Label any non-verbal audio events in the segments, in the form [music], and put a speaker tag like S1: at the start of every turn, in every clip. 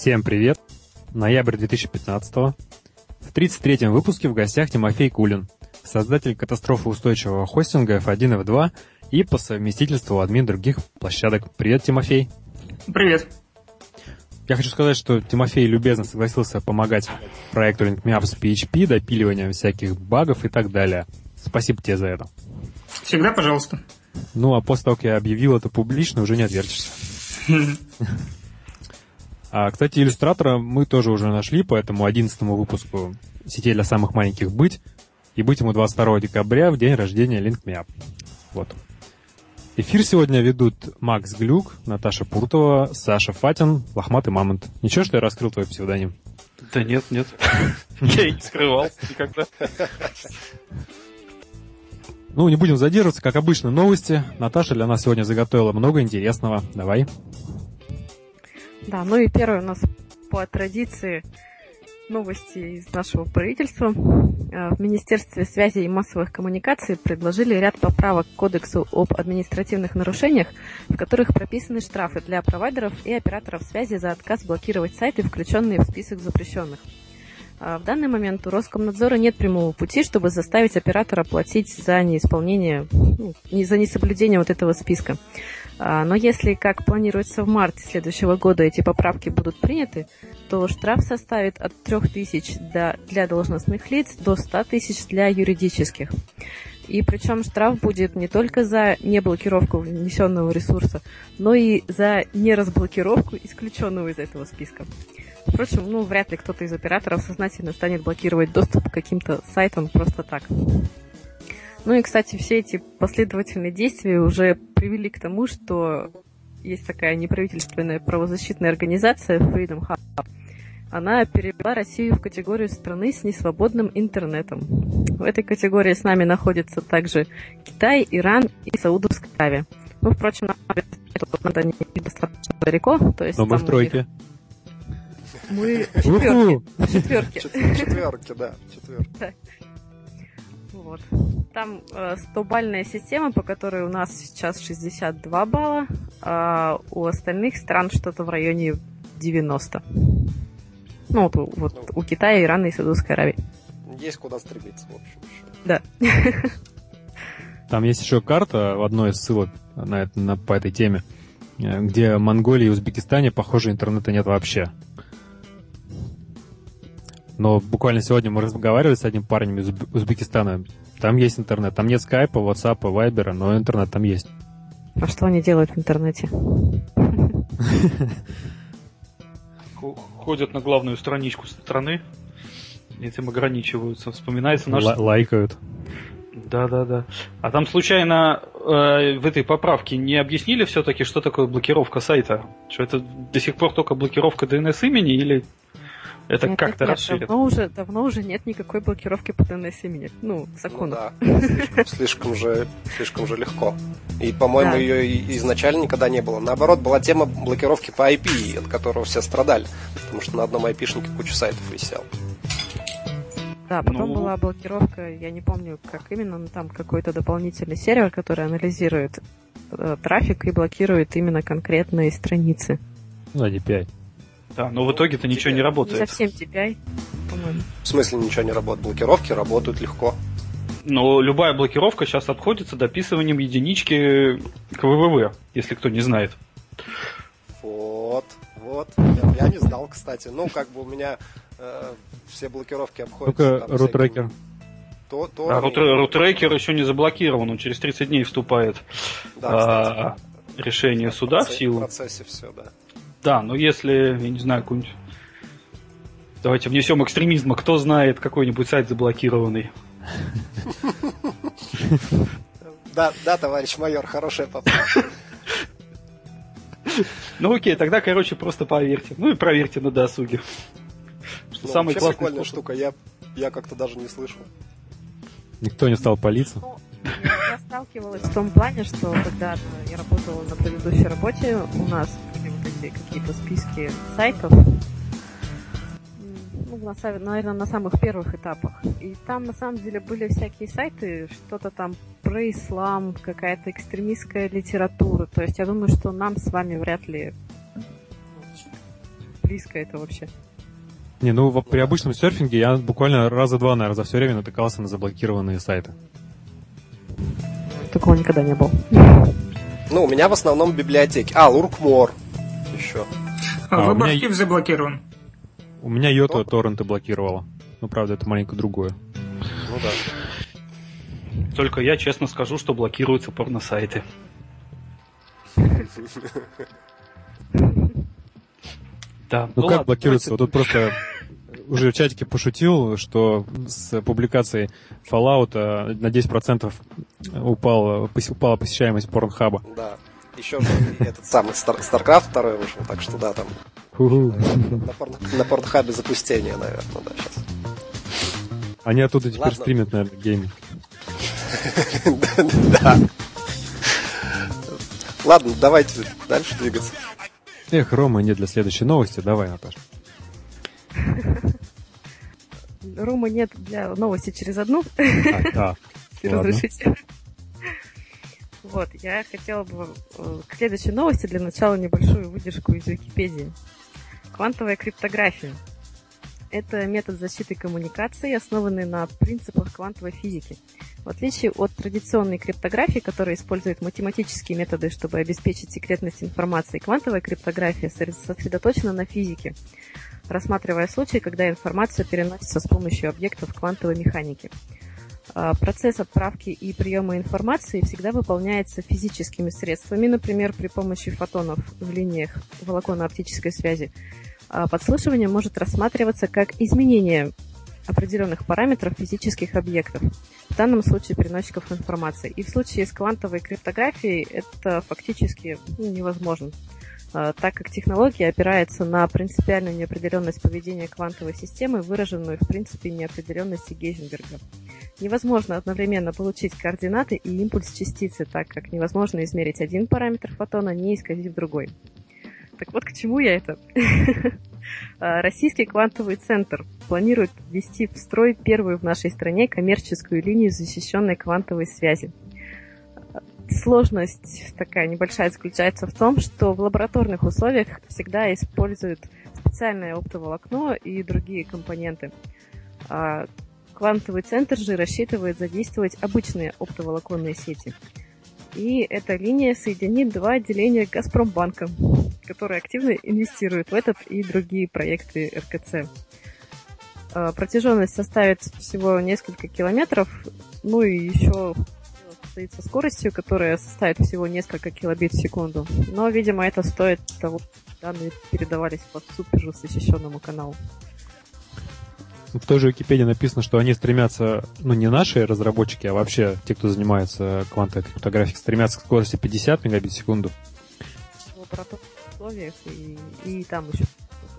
S1: Всем привет! Ноябрь 2015 В 33-м выпуске в гостях Тимофей Кулин, создатель катастрофоустойчивого хостинга F1 F2 и по совместительству админ других площадок. Привет, Тимофей!
S2: Привет!
S1: Я хочу сказать, что Тимофей любезно согласился помогать проекту LinkMeUp с PHP, допиливанием всяких багов и так далее. Спасибо тебе за это.
S2: Всегда пожалуйста.
S1: Ну, а после того, как я объявил это публично, уже не отвертишься. [laughs] А, кстати, иллюстратора мы тоже уже нашли по этому 11 выпуску сетей для самых маленьких «Быть». И быть ему 22 декабря, в день рождения LinkMeUp. Вот. Эфир сегодня ведут Макс Глюк, Наташа Пуртова, Саша Фатин, Лохматый Мамонт. Ничего, что я раскрыл твой псевдоним?
S3: Да нет, нет. [laughs] Я и не скрывал никогда.
S1: Ну, не будем задерживаться, как обычно, новости. Наташа для нас сегодня заготовила много интересного. Давай.
S4: Да, ну и первое у нас по традиции новости из нашего правительства. Э, в Министерстве связи и массовых коммуникаций предложили ряд поправок к Кодексу об административных нарушениях, в которых прописаны штрафы для провайдеров и операторов связи за отказ блокировать сайты, включенные в список запрещенных. А в данный момент у Роскомнадзора нет прямого пути, чтобы заставить оператора платить за неисполнение, ну, за несоблюдение вот этого списка. А, но если, как планируется в марте следующего года, эти поправки будут приняты, то штраф составит от 3000 для, для должностных лиц до 100 тысяч для юридических. И причем штраф будет не только за неблокировку внесенного ресурса, но и за неразблокировку исключенного из этого списка. Впрочем, ну, вряд ли кто-то из операторов сознательно станет блокировать доступ к каким-то сайтам просто так. Ну и, кстати, все эти последовательные действия уже привели к тому, что есть такая неправительственная правозащитная организация Freedom Hub. Она перевела Россию в категорию страны с несвободным интернетом. В этой категории с нами находятся также Китай, Иран и Саудовская Аравия. Ну, впрочем, надо не достаточно далеко. То есть
S1: Но мы в тройке.
S4: Мы четверки. Четверки.
S3: Четверки, да. Четверки.
S4: Вот. Там э, 100-бальная система, по которой у нас сейчас 62 балла, а у остальных стран что-то в районе 90. Ну, вот, вот ну, у Китая, Ирана и Саудовской Аравии.
S3: Есть куда стремиться, в общем.
S4: Да.
S1: Там есть еще карта в одной из ссылок на, на, по этой теме, э, где в Монголии и Узбекистане, похоже, интернета нет вообще. Но буквально сегодня мы разговаривали с одним парнем из Узбекистана. Там есть интернет. Там нет скайпа, ватсапа, вайбера, но интернет там есть.
S4: А что они делают в интернете?
S3: Ходят на главную страничку страны, этим ограничиваются. Вспоминается наш...
S1: Лайкают.
S3: Да, да, да. А там случайно э, в этой поправке не объяснили все-таки, что такое блокировка сайта? Что это до сих пор только блокировка DNS имени или это нет, как-то нет, расширит.
S4: Давно уже, давно уже нет никакой блокировки по DNS имени. Ну, закон. Ну,
S3: да, слишком, слишком, же, слишком же легко. И, по-моему, да. ее изначально никогда не было. Наоборот, была тема блокировки по IP, от которого все страдали. Потому что на одном IP-шнике кучу сайтов висел.
S4: Да, потом ну... была блокировка, я не помню, как именно, но там какой-то дополнительный сервер, который анализирует э, трафик и блокирует именно конкретные страницы.
S1: Ну, DPI.
S3: Да, но в итоге-то ничего не работает.
S4: Не совсем TPI,
S3: по-моему. В смысле ничего не работает? Блокировки работают легко. Но любая блокировка сейчас обходится дописыванием единички к ВВВ, если кто не знает. Вот, вот. Я, я не знал, кстати. Ну, как бы у меня э, все блокировки обходятся.
S1: Только рутрекер.
S3: То, то а рут, рутрекер еще не заблокирован, он через 30 дней вступает да, а, решение суда в силу. В процессе все, да. Да, но если, я не знаю, какой-нибудь... Давайте внесем экстремизма. Кто знает какой-нибудь сайт заблокированный? Да, да, товарищ майор, хорошая попытка. Ну окей, тогда, короче, просто поверьте. Ну и проверьте на досуге. Что ну, самая прикольная штука, я, я как-то даже не слышал.
S1: Никто не стал палиться? Ну,
S4: я сталкивалась в том плане, что когда я работала на предыдущей работе, у нас были какие-то списки сайтов, ну, на, наверное, на самых первых этапах. И там, на самом деле, были всякие сайты, что-то там про ислам, какая-то экстремистская литература. То есть я думаю, что нам с вами вряд ли близко это вообще.
S1: Не, ну при обычном серфинге я буквально раза два, наверное, за все время натыкался на заблокированные сайты.
S4: Такого никогда не было.
S5: Ну, у меня в основном библиотеки. А, Луркмор еще.
S2: А, а Выбор меня... заблокирован.
S1: У меня Йота торренты блокировала. Ну, правда, это маленько другое.
S5: Ну да.
S3: Только я честно скажу, что блокируются порносайты.
S1: Да. Ну, ну как ладно, блокируется? Вот тут просто уже в чатике пошутил, что с публикацией Fallout на 10% упала, упала посещаемость порнхаба.
S5: Да. Еще этот самый StarCraft 2 вышел, так что да, там на, порнхабе запустение, наверное, да, сейчас.
S1: Они оттуда теперь стримят, наверное, гейминг. [laughs]
S5: Да. Ладно, давайте дальше двигаться.
S1: Эх, Рома, нет для следующей новости. Давай, Наташа.
S4: Рома нет для новости через одну.
S1: А, да. [laughs]
S4: разрешите. Вот, я хотела бы э, к следующей новости для начала небольшую выдержку из Википедии. Квантовая криптография. Это метод защиты коммуникации, основанный на принципах квантовой физики. В отличие от традиционной криптографии, которая использует математические методы, чтобы обеспечить секретность информации, квантовая криптография сосредоточена на физике, рассматривая случаи, когда информация переносится с помощью объектов квантовой механики. А, процесс отправки и приема информации всегда выполняется физическими средствами, например, при помощи фотонов в линиях волоконно-оптической связи. А, подслушивание может рассматриваться как изменение определенных параметров физических объектов, в данном случае переносчиков информации. И в случае с квантовой криптографией это фактически ну, невозможно, так как технология опирается на принципиальную неопределенность поведения квантовой системы, выраженную в принципе неопределенности Гейзенберга. Невозможно одновременно получить координаты и импульс частицы, так как невозможно измерить один параметр фотона, не исказив другой. Так вот, к чему я это? А, [laughs] Российский квантовый центр планирует ввести в строй первую в нашей стране коммерческую линию защищенной квантовой связи. Сложность такая небольшая заключается в том, что в лабораторных условиях всегда используют специальное оптоволокно и другие компоненты. А квантовый центр же рассчитывает задействовать обычные оптоволоконные сети. И эта линия соединит два отделения Газпромбанка, которые активно инвестируют в этот и другие проекты РКЦ. А, протяженность составит всего несколько километров, ну и еще стоит со скоростью, которая составит всего несколько килобит в секунду. Но, видимо, это стоит того, что данные передавались по супер защищенному каналу.
S1: В той же Википедии написано, что они стремятся, ну не наши разработчики, а вообще те, кто занимается квантовой криптографией, стремятся к скорости 50 мегабит в секунду.
S4: В лабораторных условиях и, и там еще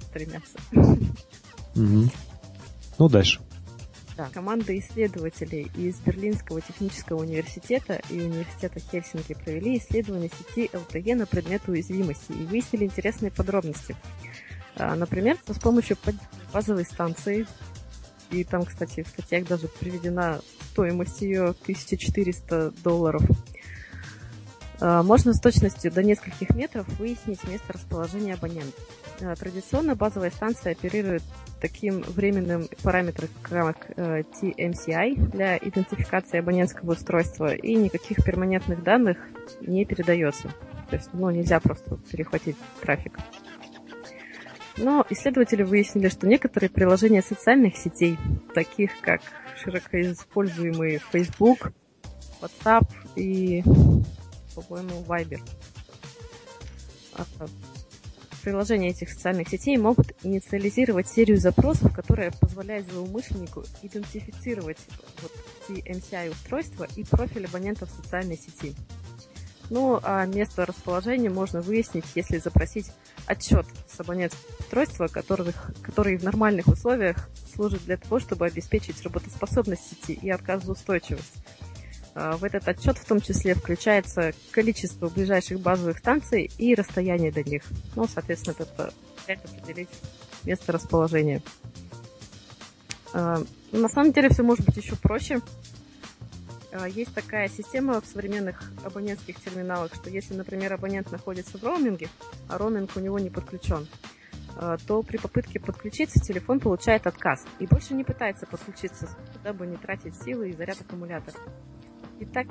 S4: стремятся.
S1: Угу. Ну, дальше.
S4: Да. Команда исследователей из Берлинского технического университета и университета Хельсинки провели исследование сети LTE на предмет уязвимости и выяснили интересные подробности. А, например, с помощью базовой станции и там, кстати, в статьях даже приведена стоимость ее 1400 долларов. А, можно с точностью до нескольких метров выяснить место расположения абонента. А, традиционно базовая станция оперирует таким временным параметром, как э, TMCI для идентификации абонентского устройства, и никаких перманентных данных не передается. То есть ну, нельзя просто перехватить трафик. Но исследователи выяснили, что некоторые приложения социальных сетей, таких как широко используемые Facebook, WhatsApp и, по-моему, Viber, а, приложения этих социальных сетей могут инициализировать серию запросов, которая позволяет злоумышленнику идентифицировать вот TMCI устройства и профиль абонента в социальной сети. Ну, а место расположения можно выяснить, если запросить отчет с абонентского устройства, которых, которые в нормальных условиях служат для того, чтобы обеспечить работоспособность сети и отказоустойчивость. А, в этот отчет в том числе включается количество ближайших базовых станций и расстояние до них. Ну, соответственно, это определить место расположения. А, на самом деле все может быть еще проще. А, есть такая система в современных абонентских терминалах, что если, например, абонент находится в роуминге, а роуминг у него не подключен, то при попытке подключиться телефон получает отказ и больше не пытается подключиться, дабы не тратить силы и заряд аккумулятора. И так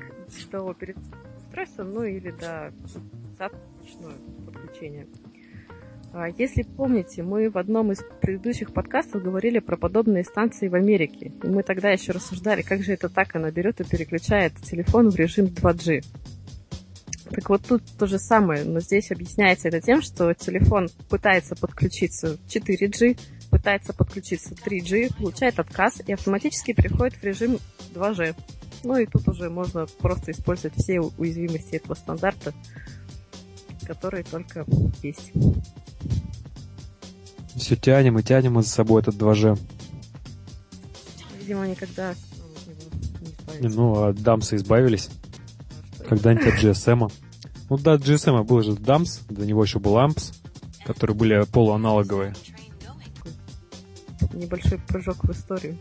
S4: до перед устройством, ну или до достаточного подключения. А, если помните, мы в одном из предыдущих подкастов говорили про подобные станции в Америке. И мы тогда еще рассуждали, как же это так, она берет и переключает телефон в режим 2G. Так вот тут то же самое, но здесь объясняется это тем, что телефон пытается подключиться 4G, пытается подключиться 3G, получает отказ и автоматически переходит в режим 2G. Ну и тут уже можно просто использовать все уязвимости этого стандарта, которые только есть.
S1: Все тянем и тянем за собой этот 2G.
S4: Видимо, никогда
S1: не, Ну, а дамсы избавились. Когда-нибудь от GSM. Ну да, GSM был же DAMS, до него еще был AMPS, которые были полуаналоговые.
S4: Небольшой прыжок в историю.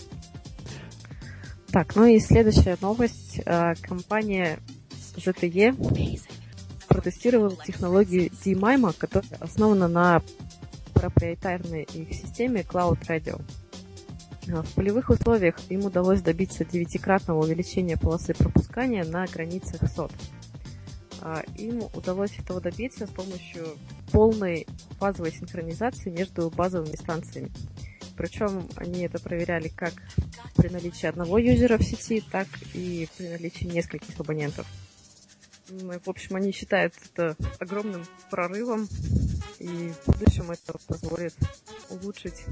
S4: Так, ну и следующая новость. А, компания ZTE протестировала технологию DMIMO, которая основана на проприетарной их системе Cloud Radio. А, в полевых условиях им удалось добиться девятикратного увеличения полосы пропускания на границах сот. А, им удалось этого добиться с помощью полной фазовой синхронизации между базовыми станциями. Причем они это проверяли как при наличии одного юзера в сети, так и при наличии нескольких абонентов. В общем, они считают это огромным прорывом, и в будущем это позволит улучшить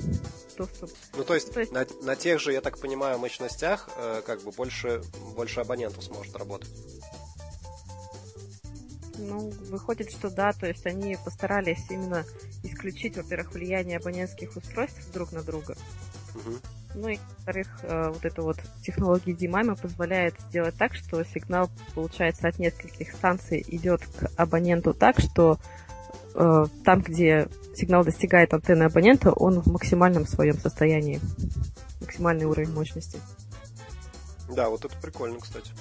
S4: доступ.
S5: Ну, то есть, то есть... На, на тех же, я так понимаю, мощностях э, как бы больше, больше абонентов сможет работать.
S4: Ну, выходит, что да, то есть они постарались именно исключить, во-первых, влияние абонентских устройств друг на друга. Угу. Ну и, во-вторых, э, вот эта вот технология DMIMA позволяет сделать так, что сигнал, получается, от нескольких станций идет к абоненту так, что э, там, где сигнал достигает антенны абонента, он в максимальном своем состоянии. Максимальный уровень мощности.
S5: Да, вот это прикольно, кстати.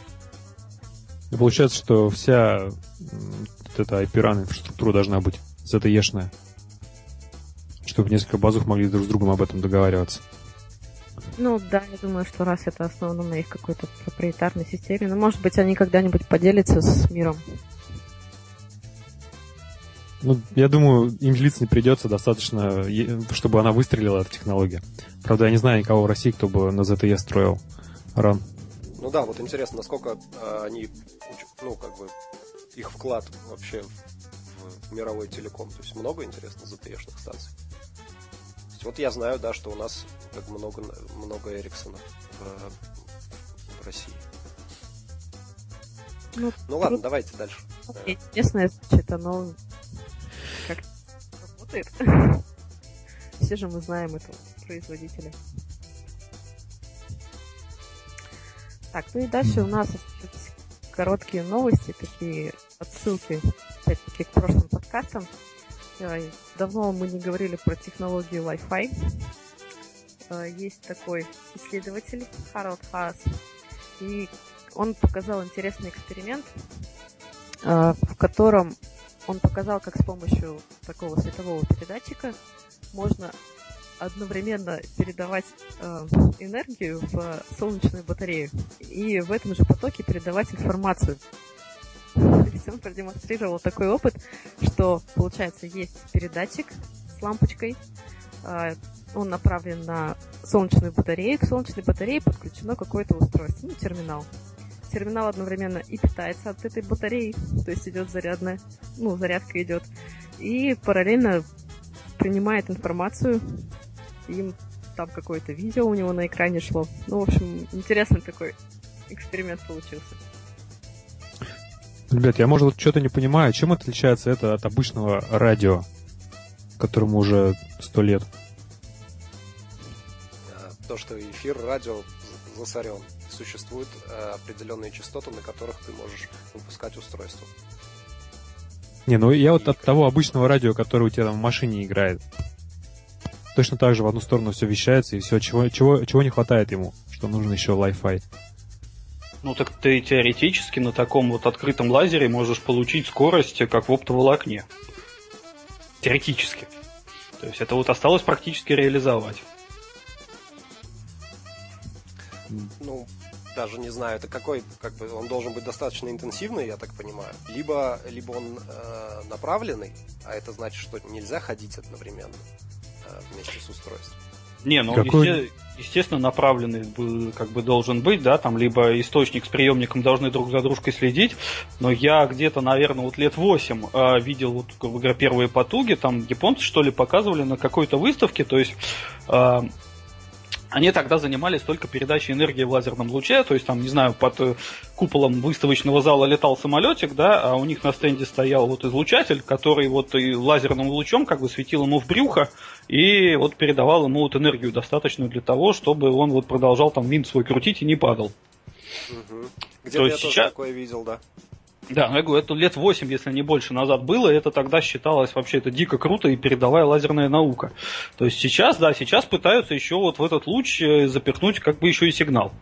S1: И получается, что вся вот эта IP-RAN инфраструктура должна быть ZTE-шная, чтобы несколько базух могли друг с другом об этом договариваться.
S4: Ну да, я думаю, что раз это основано на их какой-то проприетарной системе, ну может быть они когда-нибудь поделятся с миром.
S1: Ну, я думаю, им длиться не придется достаточно, чтобы она выстрелила, эта технология. Правда, я не знаю никого в России, кто бы на ZTE строил ран.
S5: Ну да, вот интересно, насколько э, они, ну, как бы, их вклад вообще в, мировой телеком. То есть много, интересно, ZTE-шных станций. Вот я знаю, да, что у нас как много, много Эриксона в, в России. Ну, ну ладно, давайте дальше.
S4: Интересно, звучит оно как работает. [laughs] Все же мы знаем этого производителя. Так, ну и дальше у нас короткие новости, такие отсылки, опять-таки, к прошлым подкастам. Давно мы не говорили про технологию Wi-Fi. Э, есть такой исследователь Харалд Хаас, и он показал интересный эксперимент, э, в котором он показал, как с помощью такого светового передатчика можно одновременно передавать э, энергию в солнечную батарею и в этом же потоке передавать информацию. [laughs] То он продемонстрировал такой опыт, что, получается, есть передатчик с лампочкой, э, он направлен на солнечную батарею, к солнечной батарее подключено какое-то устройство, ну, терминал. Терминал одновременно и питается от этой батареи, то есть идет зарядная, ну, зарядка идет, и параллельно принимает информацию им там какое-то видео у него на экране шло. Ну, в общем, интересный такой эксперимент получился.
S1: Ребят, я, может, что-то не понимаю. Чем отличается это от обычного радио, которому уже сто лет?
S5: То, что эфир радио засорен. Существуют э, определенные частоты, на которых ты можешь выпускать устройство.
S1: Не, ну я вот от того обычного радио, которое у тебя там в машине играет, точно так же в одну сторону все вещается, и все, чего, чего, чего не хватает ему, что нужен еще Wi-Fi.
S3: Ну так ты теоретически на таком вот открытом лазере можешь получить скорость, как в оптоволокне. Теоретически. То есть это вот осталось практически реализовать.
S5: Ну, даже не знаю, это какой, как бы, он должен быть достаточно интенсивный, я так понимаю. Либо, либо он э, направленный, а это значит, что нельзя ходить одновременно э, вместе с устройством.
S3: Не, ну Какой... есте, естественно направленный как бы должен быть, да, там либо источник с приемником должны друг за дружкой следить, но я где-то, наверное, вот лет 8 э, видел вот, грубо говоря, первые потуги, там японцы что ли показывали на какой-то выставке, то есть э, они тогда занимались только передачей энергии в лазерном луче, то есть там, не знаю, под э, куполом выставочного зала летал самолетик, да, а у них на стенде стоял вот излучатель, который вот и лазерным лучом как бы светил ему в брюхо и вот передавал ему вот энергию достаточную для того, чтобы он вот продолжал там винт свой крутить и не падал.
S5: Угу. Где-то я сейчас... тоже такое видел, да.
S3: Да, ну я говорю, это лет 8, если не больше назад было, и это тогда считалось вообще это дико круто и передовая лазерная наука. То есть сейчас, да, сейчас пытаются еще вот в этот луч э, запихнуть как бы еще и сигнал.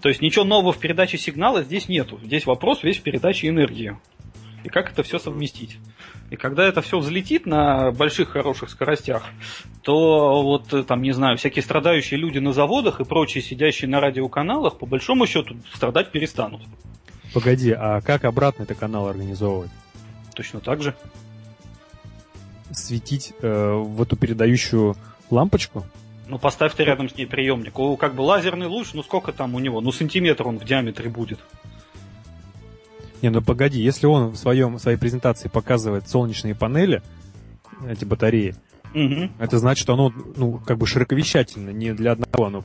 S3: То есть ничего нового в передаче сигнала здесь нету. Здесь вопрос весь в передаче энергии. И как это все совместить. И когда это все взлетит на больших хороших скоростях, то вот э, там, не знаю, всякие страдающие люди на заводах и прочие сидящие на радиоканалах, по большому счету, страдать перестанут.
S1: Погоди, а как обратно это канал организовывать?
S3: Точно так же.
S1: Светить э, в эту передающую лампочку?
S3: Ну, поставь ты рядом с ней приемник. О, как бы лазерный луч, ну сколько там у него? Ну, сантиметр он в диаметре будет.
S1: Не, ну погоди, если он в, своем, в своей презентации показывает солнечные панели, эти батареи, угу. это значит, что оно, ну, как бы широковещательно, не для одного оно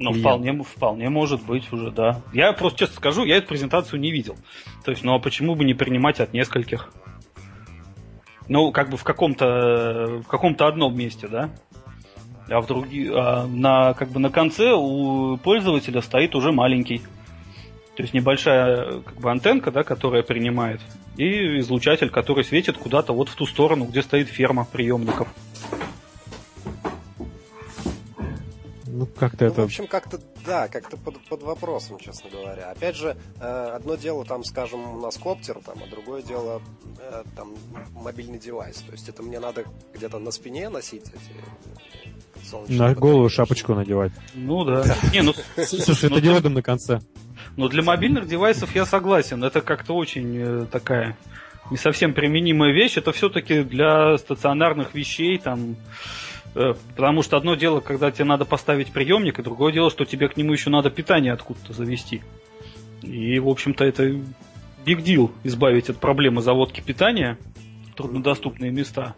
S3: ну, вполне, вполне может быть уже, да. Я просто честно скажу, я эту презентацию не видел. То есть, ну а почему бы не принимать от нескольких? Ну, как бы в каком-то в каком-то одном месте, да? А в другие, а на как бы на конце у пользователя стоит уже маленький. То есть небольшая как бы антенка, да, которая принимает, и излучатель, который светит куда-то вот в ту сторону, где стоит ферма приемников.
S1: Ну, как-то ну, это...
S5: В общем, как-то, да, как-то под, под вопросом, честно говоря. Опять же, э, одно дело, там, скажем, у нас коптер, там, а другое дело, э, там, мобильный девайс. То есть это мне надо где-то на спине носить эти
S1: На голову шапочку надевать.
S3: Ну да. Не, ну, [laughs]
S1: Слушай, это диодом на конце.
S3: Ну, для мобильных девайсов я согласен. Это как-то очень э, такая не совсем применимая вещь. Это все-таки для стационарных вещей, там, Э, потому что одно дело, когда тебе надо поставить приемник, и другое дело, что тебе к нему еще надо питание откуда-то завести. И, в общем-то, это big deal избавить от проблемы заводки питания в труднодоступные места.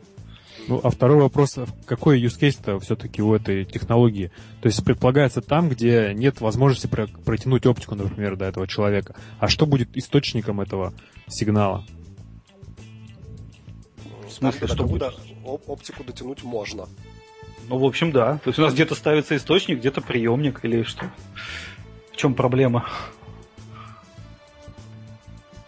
S1: Ну, а второй вопрос, а какой use case-то все-таки у этой технологии? То есть предполагается там, где нет возможности протянуть оптику, например, до этого человека. А что будет источником этого сигнала?
S5: В смысле, что будет? Оптику дотянуть можно.
S3: Ну, в общем, да. То есть у нас где-то ставится источник, где-то приемник или что. В чем проблема?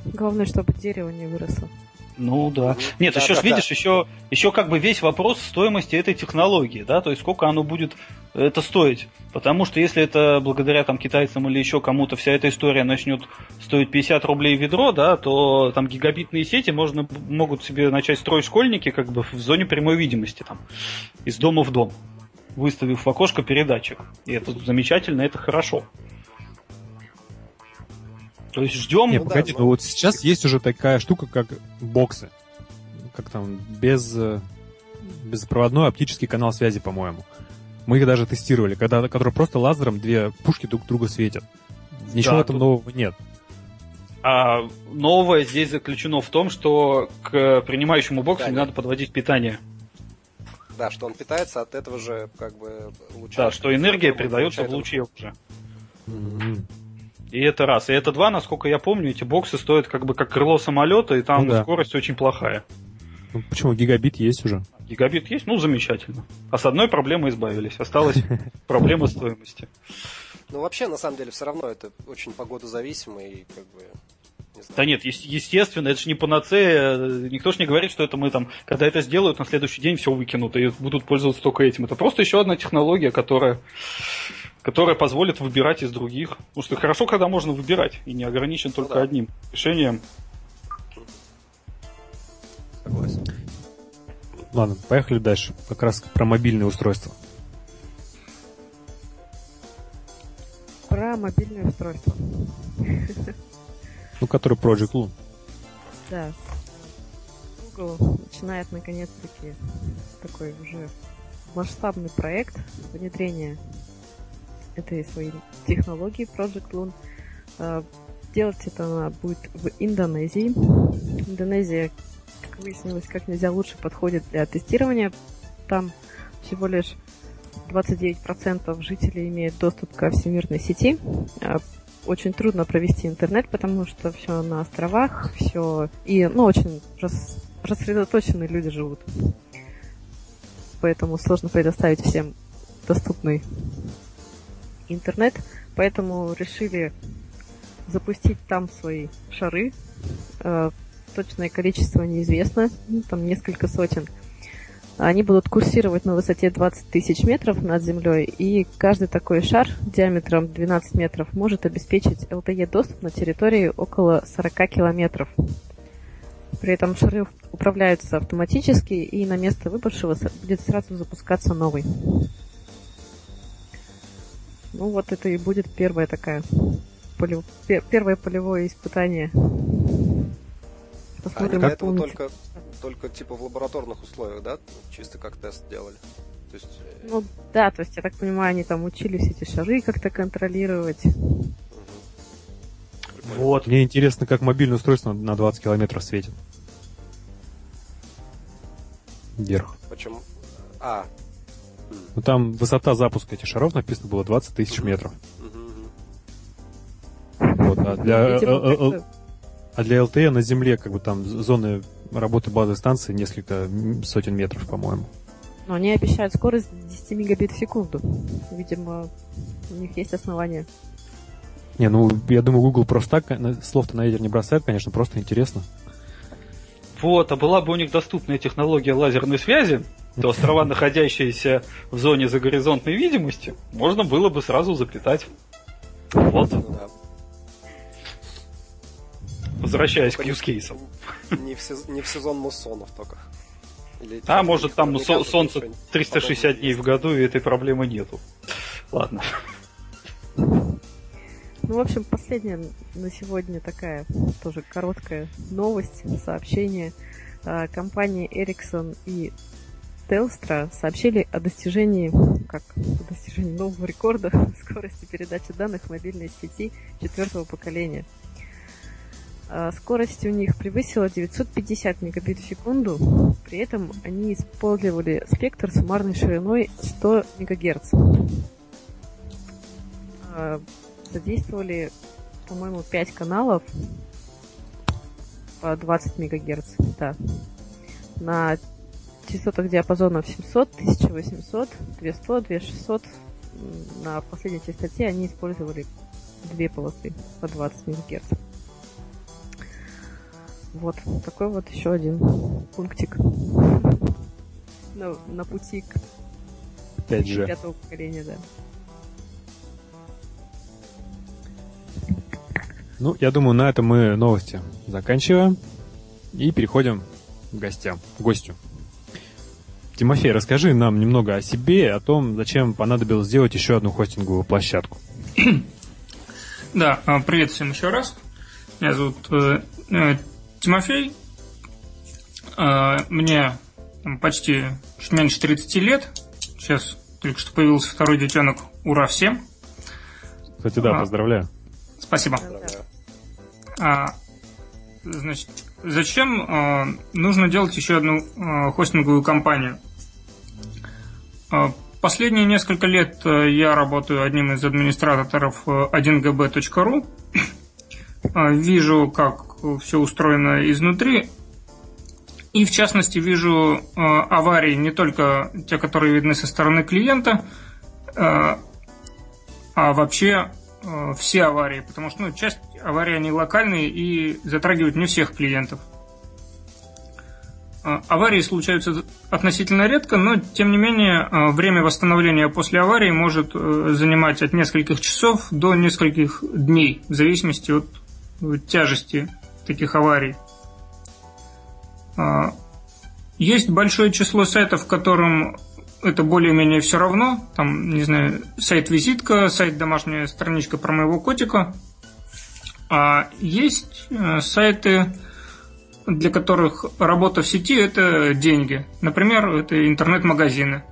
S4: Главное, чтобы дерево не выросло.
S3: Ну да. Нет, да, еще да, видишь, да. еще, еще как бы весь вопрос стоимости этой технологии, да, то есть сколько оно будет это стоить. Потому что если это благодаря там китайцам или еще кому-то вся эта история начнет стоить 50 рублей ведро, да, то там гигабитные сети можно, могут себе начать строить школьники как бы в зоне прямой видимости, там, из дома в дом, выставив в окошко передатчик. И это замечательно, это хорошо. То есть ждем.
S1: Не, погоди, да, ну вот сейчас есть уже такая штука, как боксы. Как там, без э, беспроводной оптический канал связи, по-моему. Мы их даже тестировали, когда, которые просто лазером две пушки друг друга светят. Ничего да, в этом тут... нового нет.
S3: А новое здесь заключено в том, что к принимающему боксу да, не надо подводить питание.
S5: Да, что он питается от этого же как бы
S3: луча. Да, что энергия передается в луче уже. Mm-hmm. И это раз. И это два, насколько я помню, эти боксы стоят как бы как крыло самолета, и там ну, да. скорость очень плохая.
S1: Ну, почему? Гигабит есть уже.
S3: Гигабит есть? Ну, замечательно. А с одной проблемой избавились. Осталась [laughs] проблема стоимости.
S5: Ну, вообще, на самом деле, все равно это очень погодозависимо и как бы
S3: да нет, естественно, это же не панацея. Никто же не говорит, что это мы там, когда это сделают, на следующий день все выкинут и будут пользоваться только этим. Это просто еще одна технология, которая которая позволит выбирать из других. Потому что хорошо, когда можно выбирать, и не ограничен ну только да. одним решением.
S1: Согласен. Ладно, поехали дальше. Как раз про мобильные устройства.
S4: Про мобильные устройства.
S1: Ну, который Project Loon.
S4: Да. Google начинает наконец-таки такой уже масштабный проект внедрения этой своей технологии Project Loon. А, делать это она будет в Индонезии. Индонезия, как выяснилось, как нельзя лучше подходит для тестирования. Там всего лишь 29% жителей имеют доступ ко всемирной сети. А, очень трудно провести интернет, потому что все на островах, все и ну очень рас, рассредоточенные люди живут. Поэтому сложно предоставить всем доступный интернет. Поэтому решили запустить там свои шары. Э, точное количество неизвестно, ну, там несколько сотен. Они будут курсировать на высоте 20 тысяч метров над землей, и каждый такой шар диаметром 12 метров может обеспечить LTE доступ на территории около 40 километров. При этом шары управляются автоматически, и на место выбывшего будет сразу запускаться новый. Ну вот это и будет первая такая полев... первое полевое испытание.
S5: Посмотрим, а этого только, только типа в лабораторных условиях, да? Чисто как тест делали. То есть...
S4: Э, ну да, то есть я так понимаю, они там учились эти шары как-то контролировать.
S1: Вот. Мне интересно, как мобильное устройство на 20 километров светит. Вверх.
S5: Почему? А.
S1: Ну там высота запуска этих шаров написано было 20 тысяч метров. Вот, а для, э, э, а для LTE на Земле как бы там зоны работы базы станции несколько сотен метров, по-моему.
S4: Но они обещают скорость 10 мегабит в секунду. Видимо, у них есть основания.
S1: Не, ну, я думаю, Google просто так слов-то на ветер не бросает, конечно, просто интересно.
S3: Вот, а была бы у них доступная технология лазерной связи, то острова, находящиеся в зоне загоризонтной видимости, можно было бы сразу заплетать. Вот. Да. Возвращаясь к юзкейсам.
S5: Не в, не в сезон муссонов только.
S3: Или, а, может, там со- солнце 360 дней в году, и этой проблемы нету. Ладно.
S4: Ну, в общем, последняя на сегодня такая тоже короткая новость, сообщение. А, компании Ericsson и Telstra сообщили о достижении, как достижении нового рекорда [laughs] скорости передачи данных мобильной сети четвертого поколения – а, скорость у них превысила 950 мегабит в секунду, при этом они использовали спектр суммарной шириной 100 мегагерц. А, задействовали, по-моему, 5 каналов по 20 мегагерц, да. На частотах диапазонов 700, 1800, 200, 2600. На последней частоте они использовали две полосы по 20 мегагерц. Вот, такой вот еще один пунктик [laughs] на, на пути к
S1: 5G.
S4: пятого поколения, да.
S1: Ну, я думаю, на этом мы новости заканчиваем и переходим к гостям, к гостю. Тимофей, расскажи нам немного о себе, о том, зачем понадобилось сделать еще одну хостинговую площадку. [clears throat]
S2: Да, а, привет всем еще раз. Меня зовут э, э, Тимофей, э, мне почти меньше 30 лет. Сейчас только что появился второй детенок. Ура всем!
S1: Кстати, да, а, поздравляю.
S2: Спасибо. А, значит, зачем а, нужно делать еще одну а, хостинговую компанию? А, последние несколько лет я работаю одним из администраторов 1gb.ru. Вижу, как все устроено изнутри. И в частности вижу э, аварии не только те, которые видны со стороны клиента, э, а вообще э, все аварии, потому что ну, часть аварий они локальные и затрагивают не всех клиентов. Э, аварии случаются относительно редко, но тем не менее э, время восстановления после аварии может э, занимать от нескольких часов до нескольких дней, в зависимости от тяжести таких аварий. А, есть большое число сайтов, которым это более-менее все равно. Там, не знаю, сайт-визитка, сайт домашняя страничка про моего котика. А есть э, сайты, для которых работа в сети – это деньги. Например, это интернет-магазины.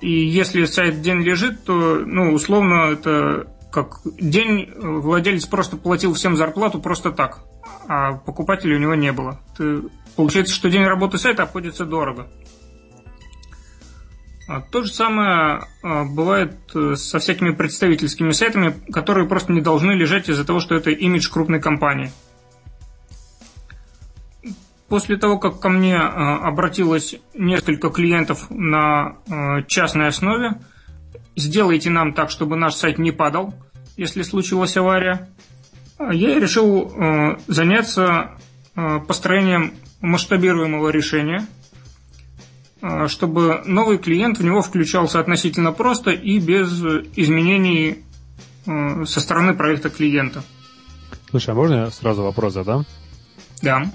S2: И если сайт день лежит, то, ну, условно, это как день владелец просто платил всем зарплату просто так, а покупателей у него не было. Это, получается, что день работы сайта обходится дорого. А то же самое а, бывает э, со всякими представительскими сайтами, которые просто не должны лежать из-за того, что это имидж крупной компании. После того, как ко мне э, обратилось несколько клиентов на э, частной основе, сделайте нам так, чтобы наш сайт не падал, если случилась авария, я решил заняться построением масштабируемого решения, чтобы новый клиент в него включался относительно просто и без изменений со стороны проекта клиента.
S1: Слушай, а можно я сразу вопрос задам?
S2: Да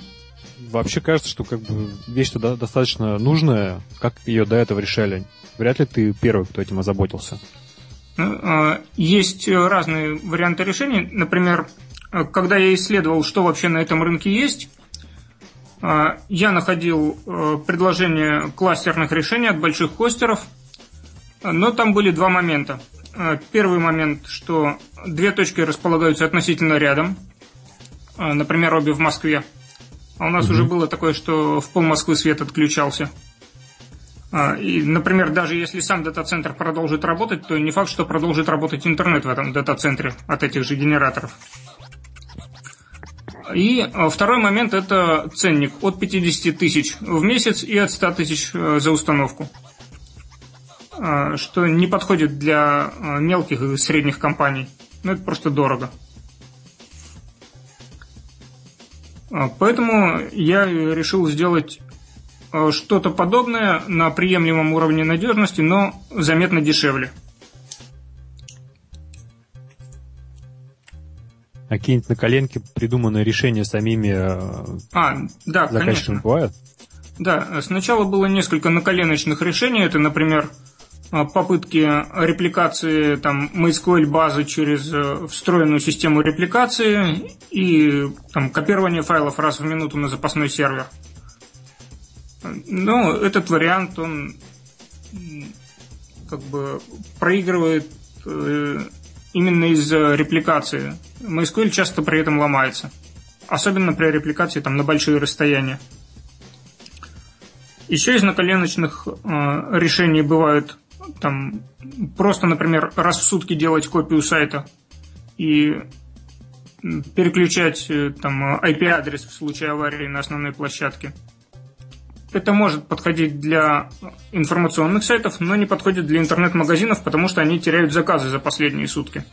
S1: вообще кажется, что как бы вещь туда достаточно нужная. Как ее до этого решали? Вряд ли ты первый, кто этим озаботился.
S2: Ну, есть разные варианты решений. Например, когда я исследовал, что вообще на этом рынке есть, я находил э, предложения кластерных решений от больших хостеров, но там были два момента. А, первый момент, что две точки располагаются относительно рядом, например, обе в Москве – а у нас угу. уже было такое, что в пол Москвы свет отключался. А, и, например, даже если сам дата-центр продолжит работать, то не факт, что продолжит работать интернет в этом дата-центре от этих же генераторов. И а, второй момент – это ценник от 50 тысяч в месяц и от 100 тысяч э, за установку. А, что не подходит для мелких и средних компаний. Ну, это просто дорого. Поэтому я решил сделать что-то подобное на приемлемом уровне надежности, но заметно дешевле.
S1: Какие-нибудь на коленке придуманные решения самими
S2: а, да, заказчиками конечно. бывают? Да, сначала было несколько наколеночных решений. Это, например, а, попытки репликации там, MySQL базы через э, встроенную систему репликации и там, копирование файлов раз в минуту на запасной сервер. Но этот вариант, он как бы проигрывает э, именно из-за репликации. MySQL часто при этом ломается. Особенно при репликации там, на большие расстояния. Еще из наколеночных э, решений бывают там просто, например, раз в сутки делать копию сайта и переключать э, там IP-адрес в случае аварии на основной площадке. Это может подходить для информационных сайтов, но не подходит для интернет-магазинов, потому что они теряют заказы за последние сутки.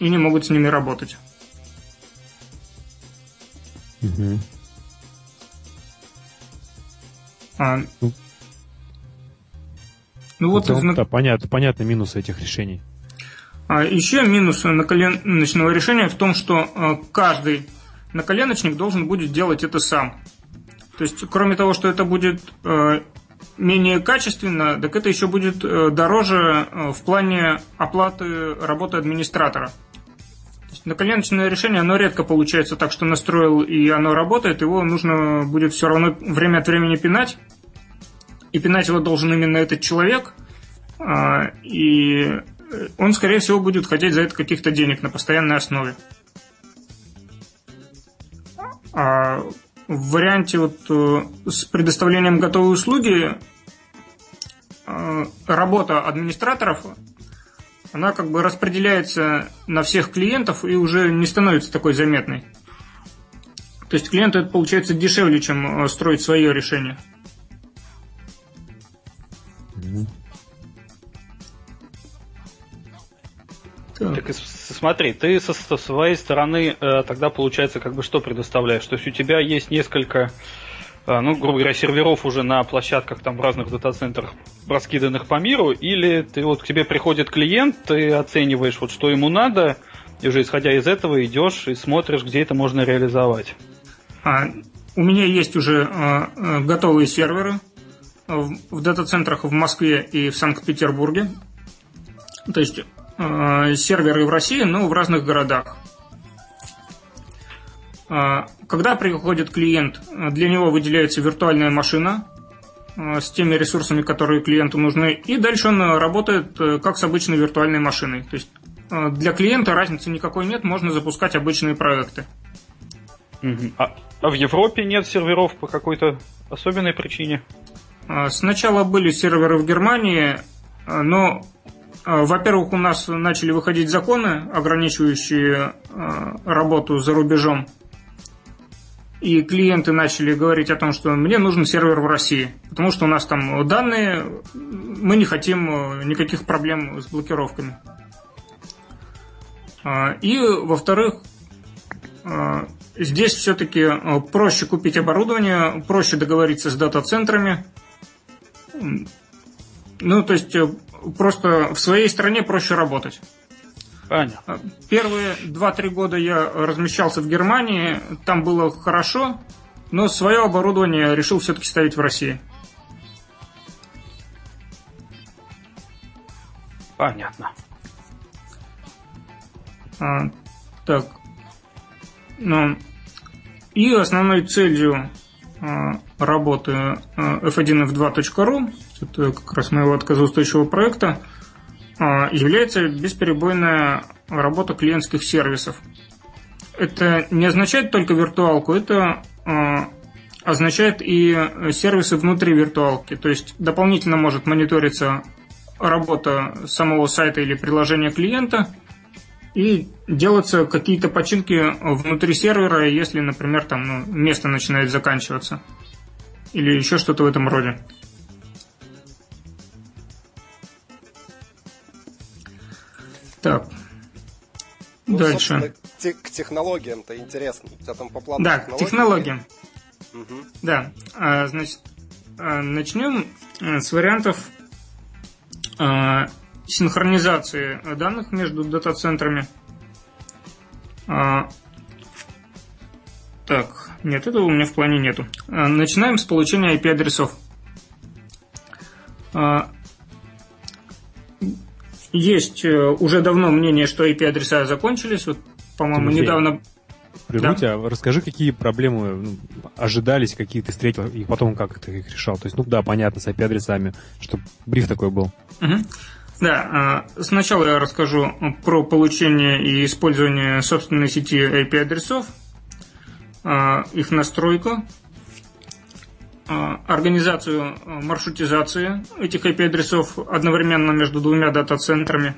S2: И не могут с ними работать. Угу.
S1: А, ну, ну вот из... да, понятно, понятно минусы этих решений.
S2: А еще минус наколеночного решения в том, что а, каждый наколеночник должен будет делать это сам. То есть, кроме того, что это будет а, менее качественно, так это еще будет а, дороже в плане оплаты работы администратора. Наколеночное решение, оно редко получается так, что настроил и оно работает, его нужно будет все равно время от времени пинать, и пинать его должен именно этот человек, а, и он, скорее всего, будет хотеть за это каких-то денег на постоянной основе. В варианте вот э, с предоставлением готовой услуги э, работа администраторов она как бы распределяется на всех клиентов и уже не становится такой заметной. То есть клиенту это получается дешевле, чем э, строить свое решение.
S3: Так. так смотри, ты со, со своей стороны э, тогда получается как бы что предоставляешь? То есть у тебя есть несколько, э, ну, грубо говоря, серверов уже на площадках там в разных дата-центрах раскиданных по миру, или ты вот к тебе приходит клиент, ты оцениваешь вот что ему надо, и уже исходя из этого идешь и смотришь, где это можно реализовать.
S2: А, у меня есть уже готовые серверы в дата-центрах в Москве и в Санкт-Петербурге. То есть серверы в России, но в разных городах. Когда приходит клиент, для него выделяется виртуальная машина, Э, с теми ресурсами, которые клиенту нужны, и дальше он работает э, как с обычной виртуальной машиной. То есть э, для клиента разницы никакой нет, можно запускать обычные проекты.
S3: А, а в Европе нет серверов по какой-то особенной причине?
S2: Сначала были серверы в Германии, но, во-первых, у нас начали выходить законы, ограничивающие работу за рубежом и клиенты начали говорить о том, что мне нужен сервер в России, потому что у нас там данные, мы не хотим э, никаких проблем с блокировками. А, и, во-вторых, а, здесь все-таки проще купить оборудование, проще договориться с дата-центрами. Ну, то есть, просто в своей стране проще работать.
S3: Понятно.
S2: Первые 2-3 года я размещался в Германии, там было хорошо, но свое оборудование решил все-таки ставить в России.
S3: Понятно.
S2: А, так. Ну, и основной целью а, работы а, f1f2.ru, это как раз моего отказоустойчивого проекта, а, является бесперебойная работа клиентских сервисов. Это не означает только виртуалку, это а, означает и сервисы внутри виртуалки. То есть дополнительно может мониториться работа самого сайта или приложения клиента и делаться какие-то починки внутри сервера, если, например, там ну, место начинает заканчиваться. Или еще что-то в этом роде. Так.
S5: Ну, Дальше. Те, к технологиям-то интересно. У тебя там по плану
S2: Да, к технологиям. Угу. Да. А, значит, а, начнем э, с вариантов а, синхронизации данных между дата-центрами. А, так, нет, этого у меня в плане нету. А, начинаем с получения IP-адресов. Есть э, уже давно мнение, что IP-адреса закончились. Вот, по-моему, Тимофей, недавно...
S1: Прерву да? а расскажи, какие проблемы ну, ожидались, какие ты встретил, и потом как ты их решал. То есть, ну да, понятно, с IP-адресами, что бриф такой был.
S2: Угу. Да, а, сначала я расскажу про получение и использование собственной сети IP-адресов, а, их настройку, организацию а, маршрутизации этих IP-адресов одновременно между двумя дата-центрами,